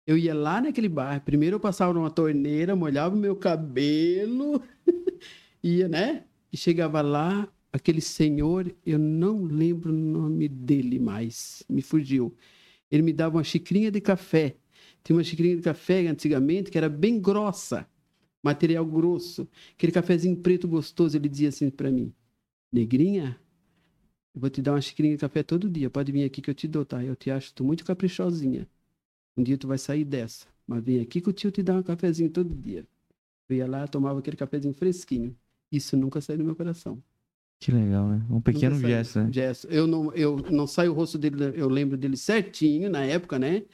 Eu ia lá naquele bar, primeiro eu passava numa torneira, molhava o meu cabelo, *laughs* ia, né? E chegava lá, aquele senhor, eu não lembro o nome dele mais, me fugiu. Ele me dava uma xicrinha de café. Tinha uma xicrinha de café antigamente que era bem grossa material grosso, aquele cafezinho preto gostoso. Ele dizia assim para mim: Negrinha, eu vou te dar uma xicrinha de café todo dia. Pode vir aqui que eu te dou, tá? Eu te acho tu muito caprichosinha. Um dia tu vai sair dessa. Mas vem aqui que o tio te dá um cafezinho todo dia. Eu ia lá, tomava aquele cafezinho fresquinho. Isso nunca saiu do meu coração. Que legal, né? Um pequeno gesto, né? Gesto. Eu não, eu não saio o rosto dele, eu lembro dele certinho na época, né?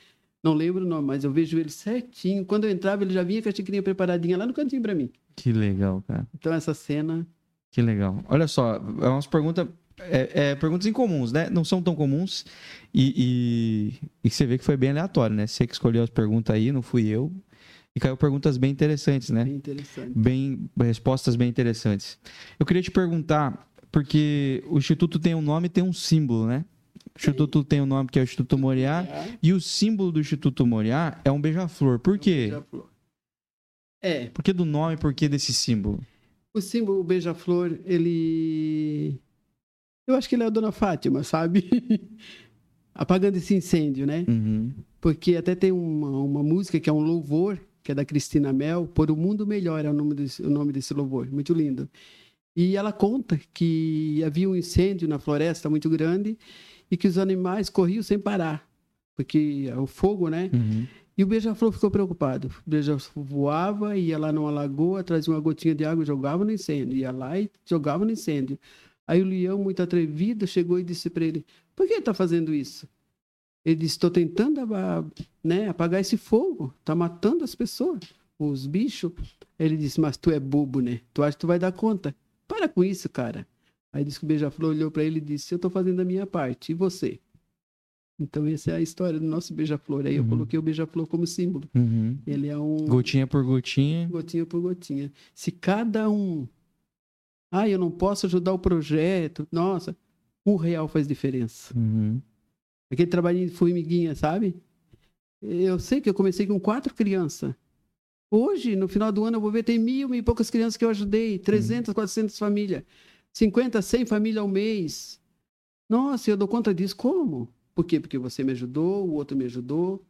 Não lembro o nome, mas eu vejo ele certinho. Quando eu entrava, ele já vinha com a xicrinha preparadinha lá no cantinho para mim. Que legal, cara. Então essa cena. Que legal. Olha só, é umas perguntas é, é, perguntas incomuns, né? Não são tão comuns. E, e, e, você vê que foi bem aleatório, né? Você que escolheu as perguntas aí, não fui eu. E caiu perguntas bem interessantes, né? Bem interessante. Bem, respostas bem interessantes. Eu queria te perguntar, porque o Instituto tem um nome e tem um símbolo, né? O Instituto tem um nome que é o Instituto Moriá. E o símbolo do Instituto Moriá é um beija-flor. Por quê? É um. É. Por que do nome por que desse símbolo? O símbolo beija-flor, ele. Eu acho que ele é a Dona Fátima, sabe? *laughs* Apagando esse incêndio, né? Uhum. Porque até tem uma, uma música que é um louvor, que é da Cristina Mel, Por o Mundo Melhor é o nome desse, o nome desse louvor. Muito lindo. E ela conta que havia um incêndio na floresta muito grande e que os animais corriam sem parar, porque é o fogo, né? Uhum. E o beija-flor ficou preocupado. O beija-flor voava, ia lá numa lagoa, trazia uma gotinha de água e jogava no incêndio. Ia lá e jogava no incêndio. Aí o leão, muito atrevido, chegou e disse para ele: Por que está fazendo isso? Ele disse: Estou tentando né, apagar esse fogo. Está matando as pessoas, os bichos. Ele disse: Mas tu é bobo, né? Tu acha que tu vai dar conta? Para com isso, cara. Aí disse que o beija-flor olhou para ele e disse: Eu estou fazendo a minha parte. E você? Então, essa é a história do nosso beija-flor. Aí eu uhum. coloquei o beija-flor como símbolo. Uhum. Ele é um. Gotinha por gotinha. Gotinha por gotinha. Se cada um. Ah, eu não posso ajudar o projeto. Nossa, um real faz diferença. Uhum. Aquele trabalhinho de formiguinha, sabe? Eu sei que eu comecei com quatro crianças. Hoje, no final do ano, eu vou ver, tem mil, mil e poucas crianças que eu ajudei. 300, 400 famílias. 50, 100 famílias ao mês. Nossa, eu dou conta disso. Como? Por quê? Porque você me ajudou, o outro me ajudou,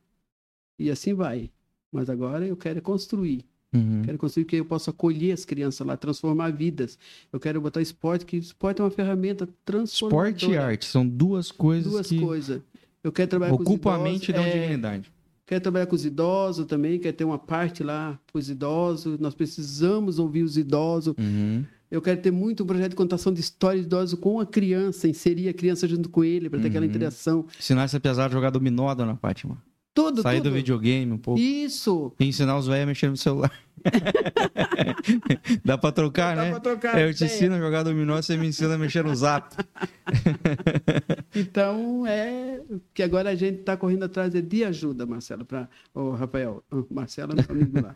e assim vai. Mas agora eu quero construir. Uhum. Quero construir que eu possa acolher as crianças lá, transformar vidas. Eu quero botar esporte, que esporte é uma ferramenta transformadora. Esporte e arte são duas coisas duas que... coisas. Eu quero trabalhar Ocupa com os idosos. a mente e dá é... dignidade. Quero trabalhar com os idosos também, quero ter uma parte lá para os idosos. Nós precisamos ouvir os idosos. Uhum. Eu quero ter muito um projeto de contação de história de idosos com a criança, inserir a criança junto com ele, para ter uhum. aquela interação. Ensinar essa pesada a jogar dominó, dona Fátima. Tudo, Sair tudo. do videogame um pouco. Isso. E ensinar os velhos a mexer no celular. *laughs* Dá pra trocar, Dá né? Dá pra trocar. Eu te ensino a jogar dominó, você me ensina a mexer no zap. *laughs* então, é que agora a gente tá correndo atrás de ajuda, Marcelo, para o Rafael. Marcelo, meu amigo lá.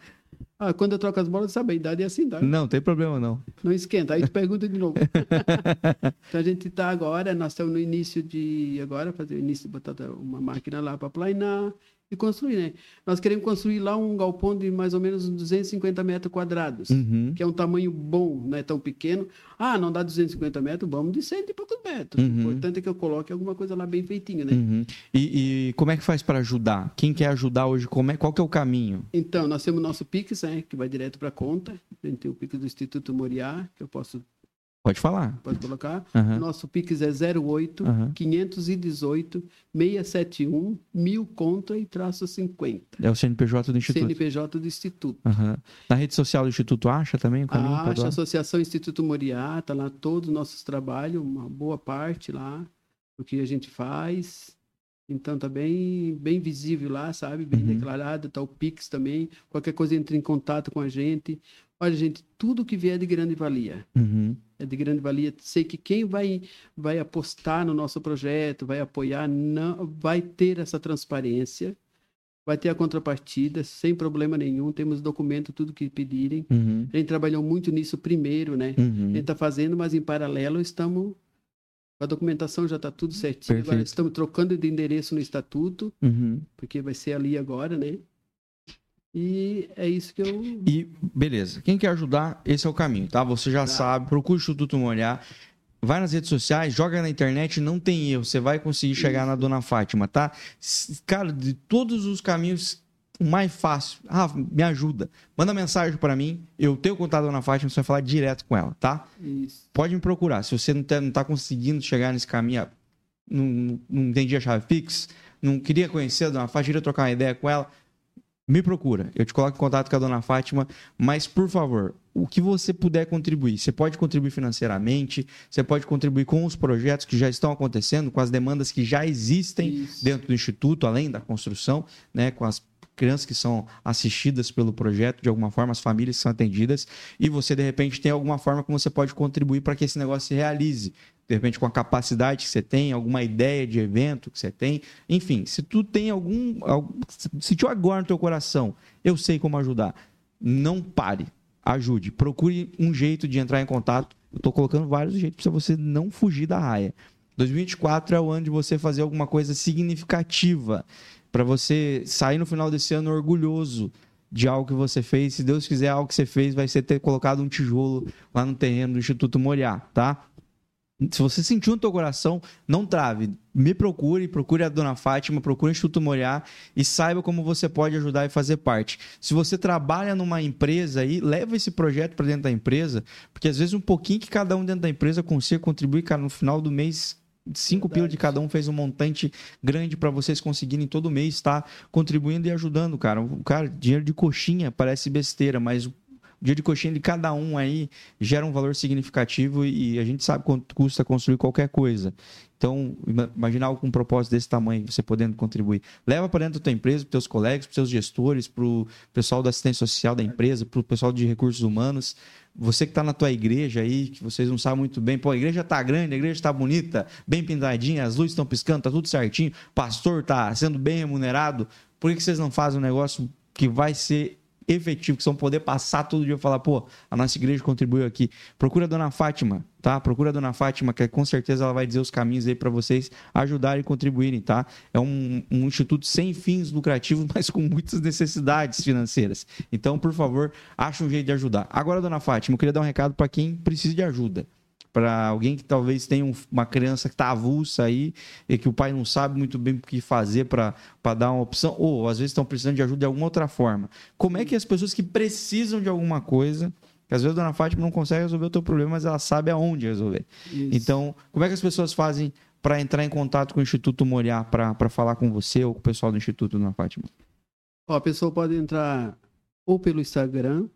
Ah, quando eu troco as bolas, sabe, a idade é assim, tá? Não, tem problema não. Não esquenta, aí tu pergunta de novo. *laughs* então a gente está agora, nós estamos no início de, agora, fazer o início de botar uma máquina lá para planear e construir, né? Nós queremos construir lá um galpão de mais ou menos 250 metros quadrados, uhum. que é um tamanho bom, não é tão pequeno. Ah, não dá 250 metros, vamos de 100 e poucos metros. Uhum. O importante é que eu coloque alguma coisa lá bem feitinha, né? Uhum. E, e, como é que faz para ajudar? Quem quer ajudar hoje, como é, qual que é o caminho? Então, nós temos o nosso Pix, né, que vai direto para a conta. A gente tem o Pix do Instituto Moriá, que eu posso Pode falar. Pode colocar. Uhum. Nosso Pix é 08 uhum. 518 671 1000 contra e traço 50. É o CNPJ do Instituto. CNPJ do Instituto. Uhum. Na rede social do Instituto acha também caminho? Acha, a Associação Instituto Moriá, tá lá todos os nossos trabalhos, uma boa parte lá, o que a gente faz. Então tá bem, bem visível lá, sabe? Bem uhum. declarado, tá o Pix também. Qualquer coisa entre em contato com a gente. Olha, gente, tudo que vier de grande valia. Uhum. É de grande valia. Sei que quem vai, vai apostar no nosso projeto, vai apoiar, não, vai ter essa transparência, vai ter a contrapartida, sem problema nenhum. Temos documento, tudo que pedirem. Uhum. A gente trabalhou muito nisso primeiro, né? Uhum. A gente está fazendo, mas em paralelo estamos. A documentação já está tudo certinho. Perfeito. Agora estamos trocando de endereço no estatuto, uhum. porque vai ser ali agora, né? E é isso que eu. E beleza. Quem quer ajudar, esse é o caminho, tá? Você já tá. sabe, procura o Instituto Molhar. Vai nas redes sociais, joga na internet, não tem erro. Você vai conseguir chegar isso. na Dona Fátima, tá? Cara, de todos os caminhos, o mais fácil. Ah, me ajuda. Manda mensagem para mim. Eu tenho contato da Dona Fátima, você vai falar direto com ela, tá? Isso. Pode me procurar. Se você não tá, não tá conseguindo chegar nesse caminho, não, não entendi a chave Pix, não queria conhecer a Dona Fátima, queria trocar uma ideia com ela, me procura. Eu te coloco em contato com a dona Fátima, mas por favor, o que você puder contribuir. Você pode contribuir financeiramente, você pode contribuir com os projetos que já estão acontecendo, com as demandas que já existem Isso. dentro do instituto, além da construção, né, com as crianças que são assistidas pelo projeto, de alguma forma, as famílias que são atendidas, e você, de repente, tem alguma forma como você pode contribuir para que esse negócio se realize. De repente com a capacidade que você tem, alguma ideia de evento que você tem, enfim, se tu tem algum, se tu agora no teu coração, eu sei como ajudar, não pare, ajude, procure um jeito de entrar em contato. Eu estou colocando vários jeitos para você não fugir da raia. 2024 é o ano de você fazer alguma coisa significativa, para você sair no final desse ano orgulhoso de algo que você fez. Se Deus quiser, algo que você fez vai ser ter colocado um tijolo lá no terreno do Instituto Moriá, tá? Se você sentiu no teu coração, não trave. Me procure, procure a Dona Fátima, procure o Instituto Moriá e saiba como você pode ajudar e fazer parte. Se você trabalha numa empresa aí, leva esse projeto para dentro da empresa, porque às vezes um pouquinho que cada um dentro da empresa consiga contribuir, cara, no final do mês cinco pila de cada um fez um montante grande para vocês conseguirem todo mês estar tá contribuindo e ajudando, cara. O cara, dinheiro de coxinha parece besteira, mas o dia de coxinha de cada um aí gera um valor significativo e a gente sabe quanto custa construir qualquer coisa. Então, imaginar algo com um propósito desse tamanho, você podendo contribuir. Leva para dentro da tua empresa, para os teus colegas, para os seus gestores, para o pessoal da assistência social da empresa, para o pessoal de recursos humanos. Você que está na tua igreja aí, que vocês não sabem muito bem, pô, a igreja está grande, a igreja está bonita, bem pintadinha, as luzes estão piscando, está tudo certinho, pastor está sendo bem remunerado. Por que, que vocês não fazem um negócio que vai ser efetivo, que são poder passar todo dia e falar, pô, a nossa igreja contribuiu aqui. Procura a dona Fátima, tá? Procura a dona Fátima, que com certeza ela vai dizer os caminhos aí para vocês ajudarem e contribuírem, tá? É um, um instituto sem fins lucrativos, *laughs* mas com muitas necessidades financeiras. Então, por favor, ache um jeito de ajudar. Agora, dona Fátima, eu queria dar um recado para quem precisa de ajuda para alguém que talvez tenha uma criança que está avulsa aí e que o pai não sabe muito bem o que fazer para dar uma opção, ou às vezes estão precisando de ajuda de alguma outra forma. Como é que as pessoas que precisam de alguma coisa, que às vezes a dona Fátima não consegue resolver o teu problema, mas ela sabe aonde resolver. Isso. Então, como é que as pessoas fazem para entrar em contato com o Instituto Moriá para falar com você ou com o pessoal do Instituto Dona Fátima? Ó, a pessoa pode entrar ou pelo Instagram,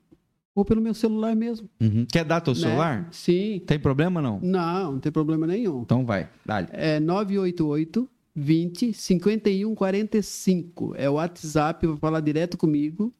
ou pelo meu celular mesmo. Uhum. Quer dar teu né? celular? Sim. Tem problema não? Não, não tem problema nenhum. Então vai, dá É 988 20 51 45. É o WhatsApp, vai falar direto comigo.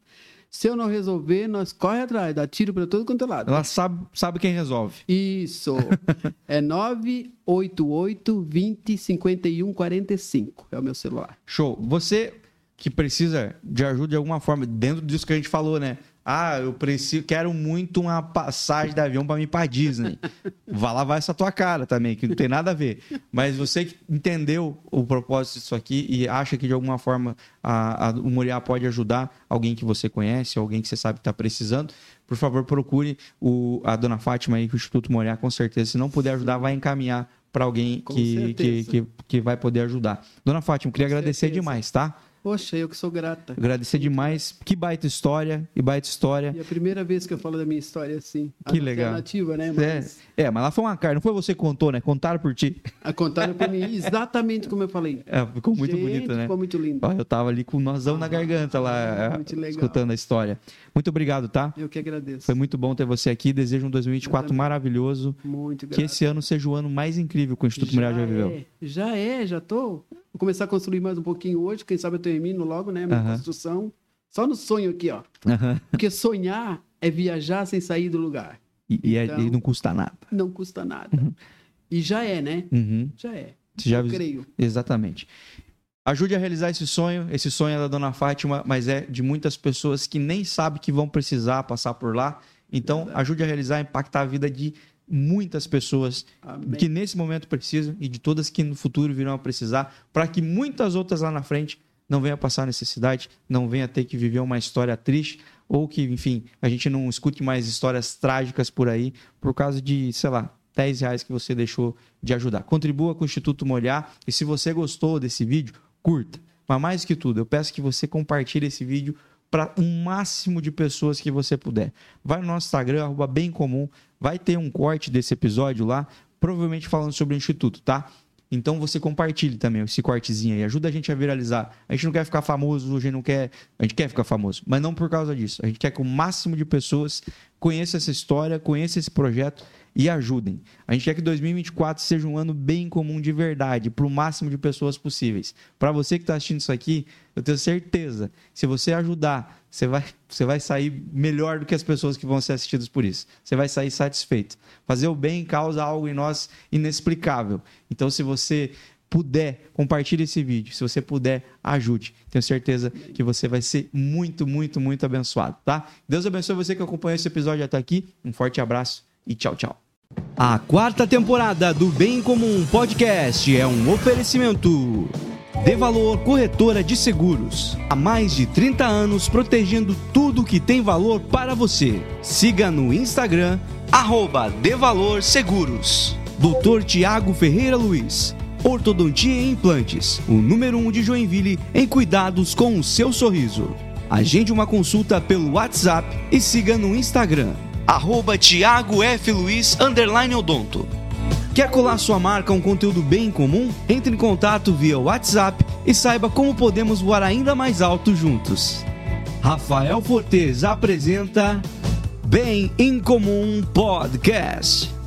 Se eu não resolver, nós corre atrás, dá tiro para todo quanto é lado. Ela sabe, sabe quem resolve. Isso. *laughs* é 988 20 51 45. É o meu celular. Show. Você que precisa de ajuda de alguma forma, dentro disso que a gente falou, né? Ah, eu preciso, quero muito uma passagem de avião para mim para Disney. Vá lá, vai essa tua cara também, que não tem nada a ver. Mas você que entendeu o propósito disso aqui e acha que de alguma forma a, a, o Moriá pode ajudar alguém que você conhece, alguém que você sabe que está precisando, por favor, procure o, a dona Fátima aí, que o Instituto Moriá, com certeza. Se não puder ajudar, vai encaminhar para alguém que, que, que, que, vai poder ajudar. Dona Fátima, queria com agradecer certeza. demais, tá? Poxa, eu que sou grata. Agradecer demais. Que baita história, e baita história. E é a primeira vez que eu falo da minha história assim. Que legal. Alternativa, né? Mas... É, é, mas lá foi uma carta, não foi você que contou, né? Contaram por ti. A ah, contaram por mim, exatamente como eu falei. É, ficou muito Gente, bonito, né? Ficou muito lindo. eu tava ali com o nozão ah, na garganta lá, escutando a história. Muito obrigado, tá? Eu que agradeço. Foi muito bom ter você aqui. Desejo um 2024 maravilhoso. Muito grato. Que esse ano seja o ano mais incrível que o Instituto Mulher já viveu. É, já é, já tô. Vou começar a construir mais um pouquinho hoje. Quem sabe eu termino logo, né? Minha construção. Só no sonho aqui, ó. Porque sonhar é viajar sem sair do lugar. E, então, e, não custa nada. Não custa nada. Uhum. E já é, né? Uhum. Já é. já eu creio. Exatamente. Ajude a realizar esse sonho. Esse sonho é da Dona Fátima, mas é de muitas pessoas que nem sabem que vão precisar passar por lá. Então, Verdade. ajude a realizar, impactar a vida de muitas pessoas Amém. que nesse momento precisam e de todas que no futuro virão a precisar, para que muitas outras lá na frente não venham passar necessidade, não venham ter que viver uma história triste ou que, enfim, a gente não escute mais histórias trágicas por aí por causa de, sei lá, 10 reais que você deixou de ajudar. Contribua com o Instituto Molhar e se você gostou desse vídeo, curta. Mas mais que tudo, eu peço que você compartilhe esse vídeo para o um máximo de pessoas que você puder. Vai no nosso Instagram, arroba bem comum, vai ter um corte desse episódio lá, provavelmente falando sobre o Instituto, tá? Então você compartilhe também esse cortezinho aí, ajuda a gente a viralizar. A gente não quer ficar famoso, a gente não quer, a gente quer ficar famoso, mas não por causa disso. A gente quer que o máximo de pessoas conheça essa história, conheça esse projeto e ajudem. A gente quer que 2024 seja um ano bem comum de verdade, para o máximo de pessoas possíveis. Para você que está assistindo isso aqui, eu tenho certeza, se você ajudar, você vai, você vai sair melhor do que as pessoas que vão ser assistidas por isso. Você vai sair satisfeito. Fazer o bem causa algo em nós inexplicável. Então, se você puder, compartilhe esse vídeo. Se você puder, ajude. Tenho certeza que você vai ser muito, muito, muito abençoado, tá? Deus abençoe você que acompanhou esse episódio até aqui. Um forte abraço e tchau, tchau. A quarta temporada do Bem Comum Podcast é um oferecimento. De Valor Corretora de Seguros. Há mais de 30 anos protegendo tudo que tem valor para você. Siga no Instagram, arroba De Valor Seguros. Doutor Tiago Ferreira Luiz. Ortodontia e Implantes. O número 1 um de Joinville em cuidados com o seu sorriso. Agende uma consulta pelo WhatsApp e siga no Instagram arroba Thiago F. Luiz, underline odonto. Quer colar sua marca a um conteúdo bem comum? Entre em contato via WhatsApp e saiba como podemos voar ainda mais alto juntos. Rafael Fortes apresenta Bem em Comum Podcast.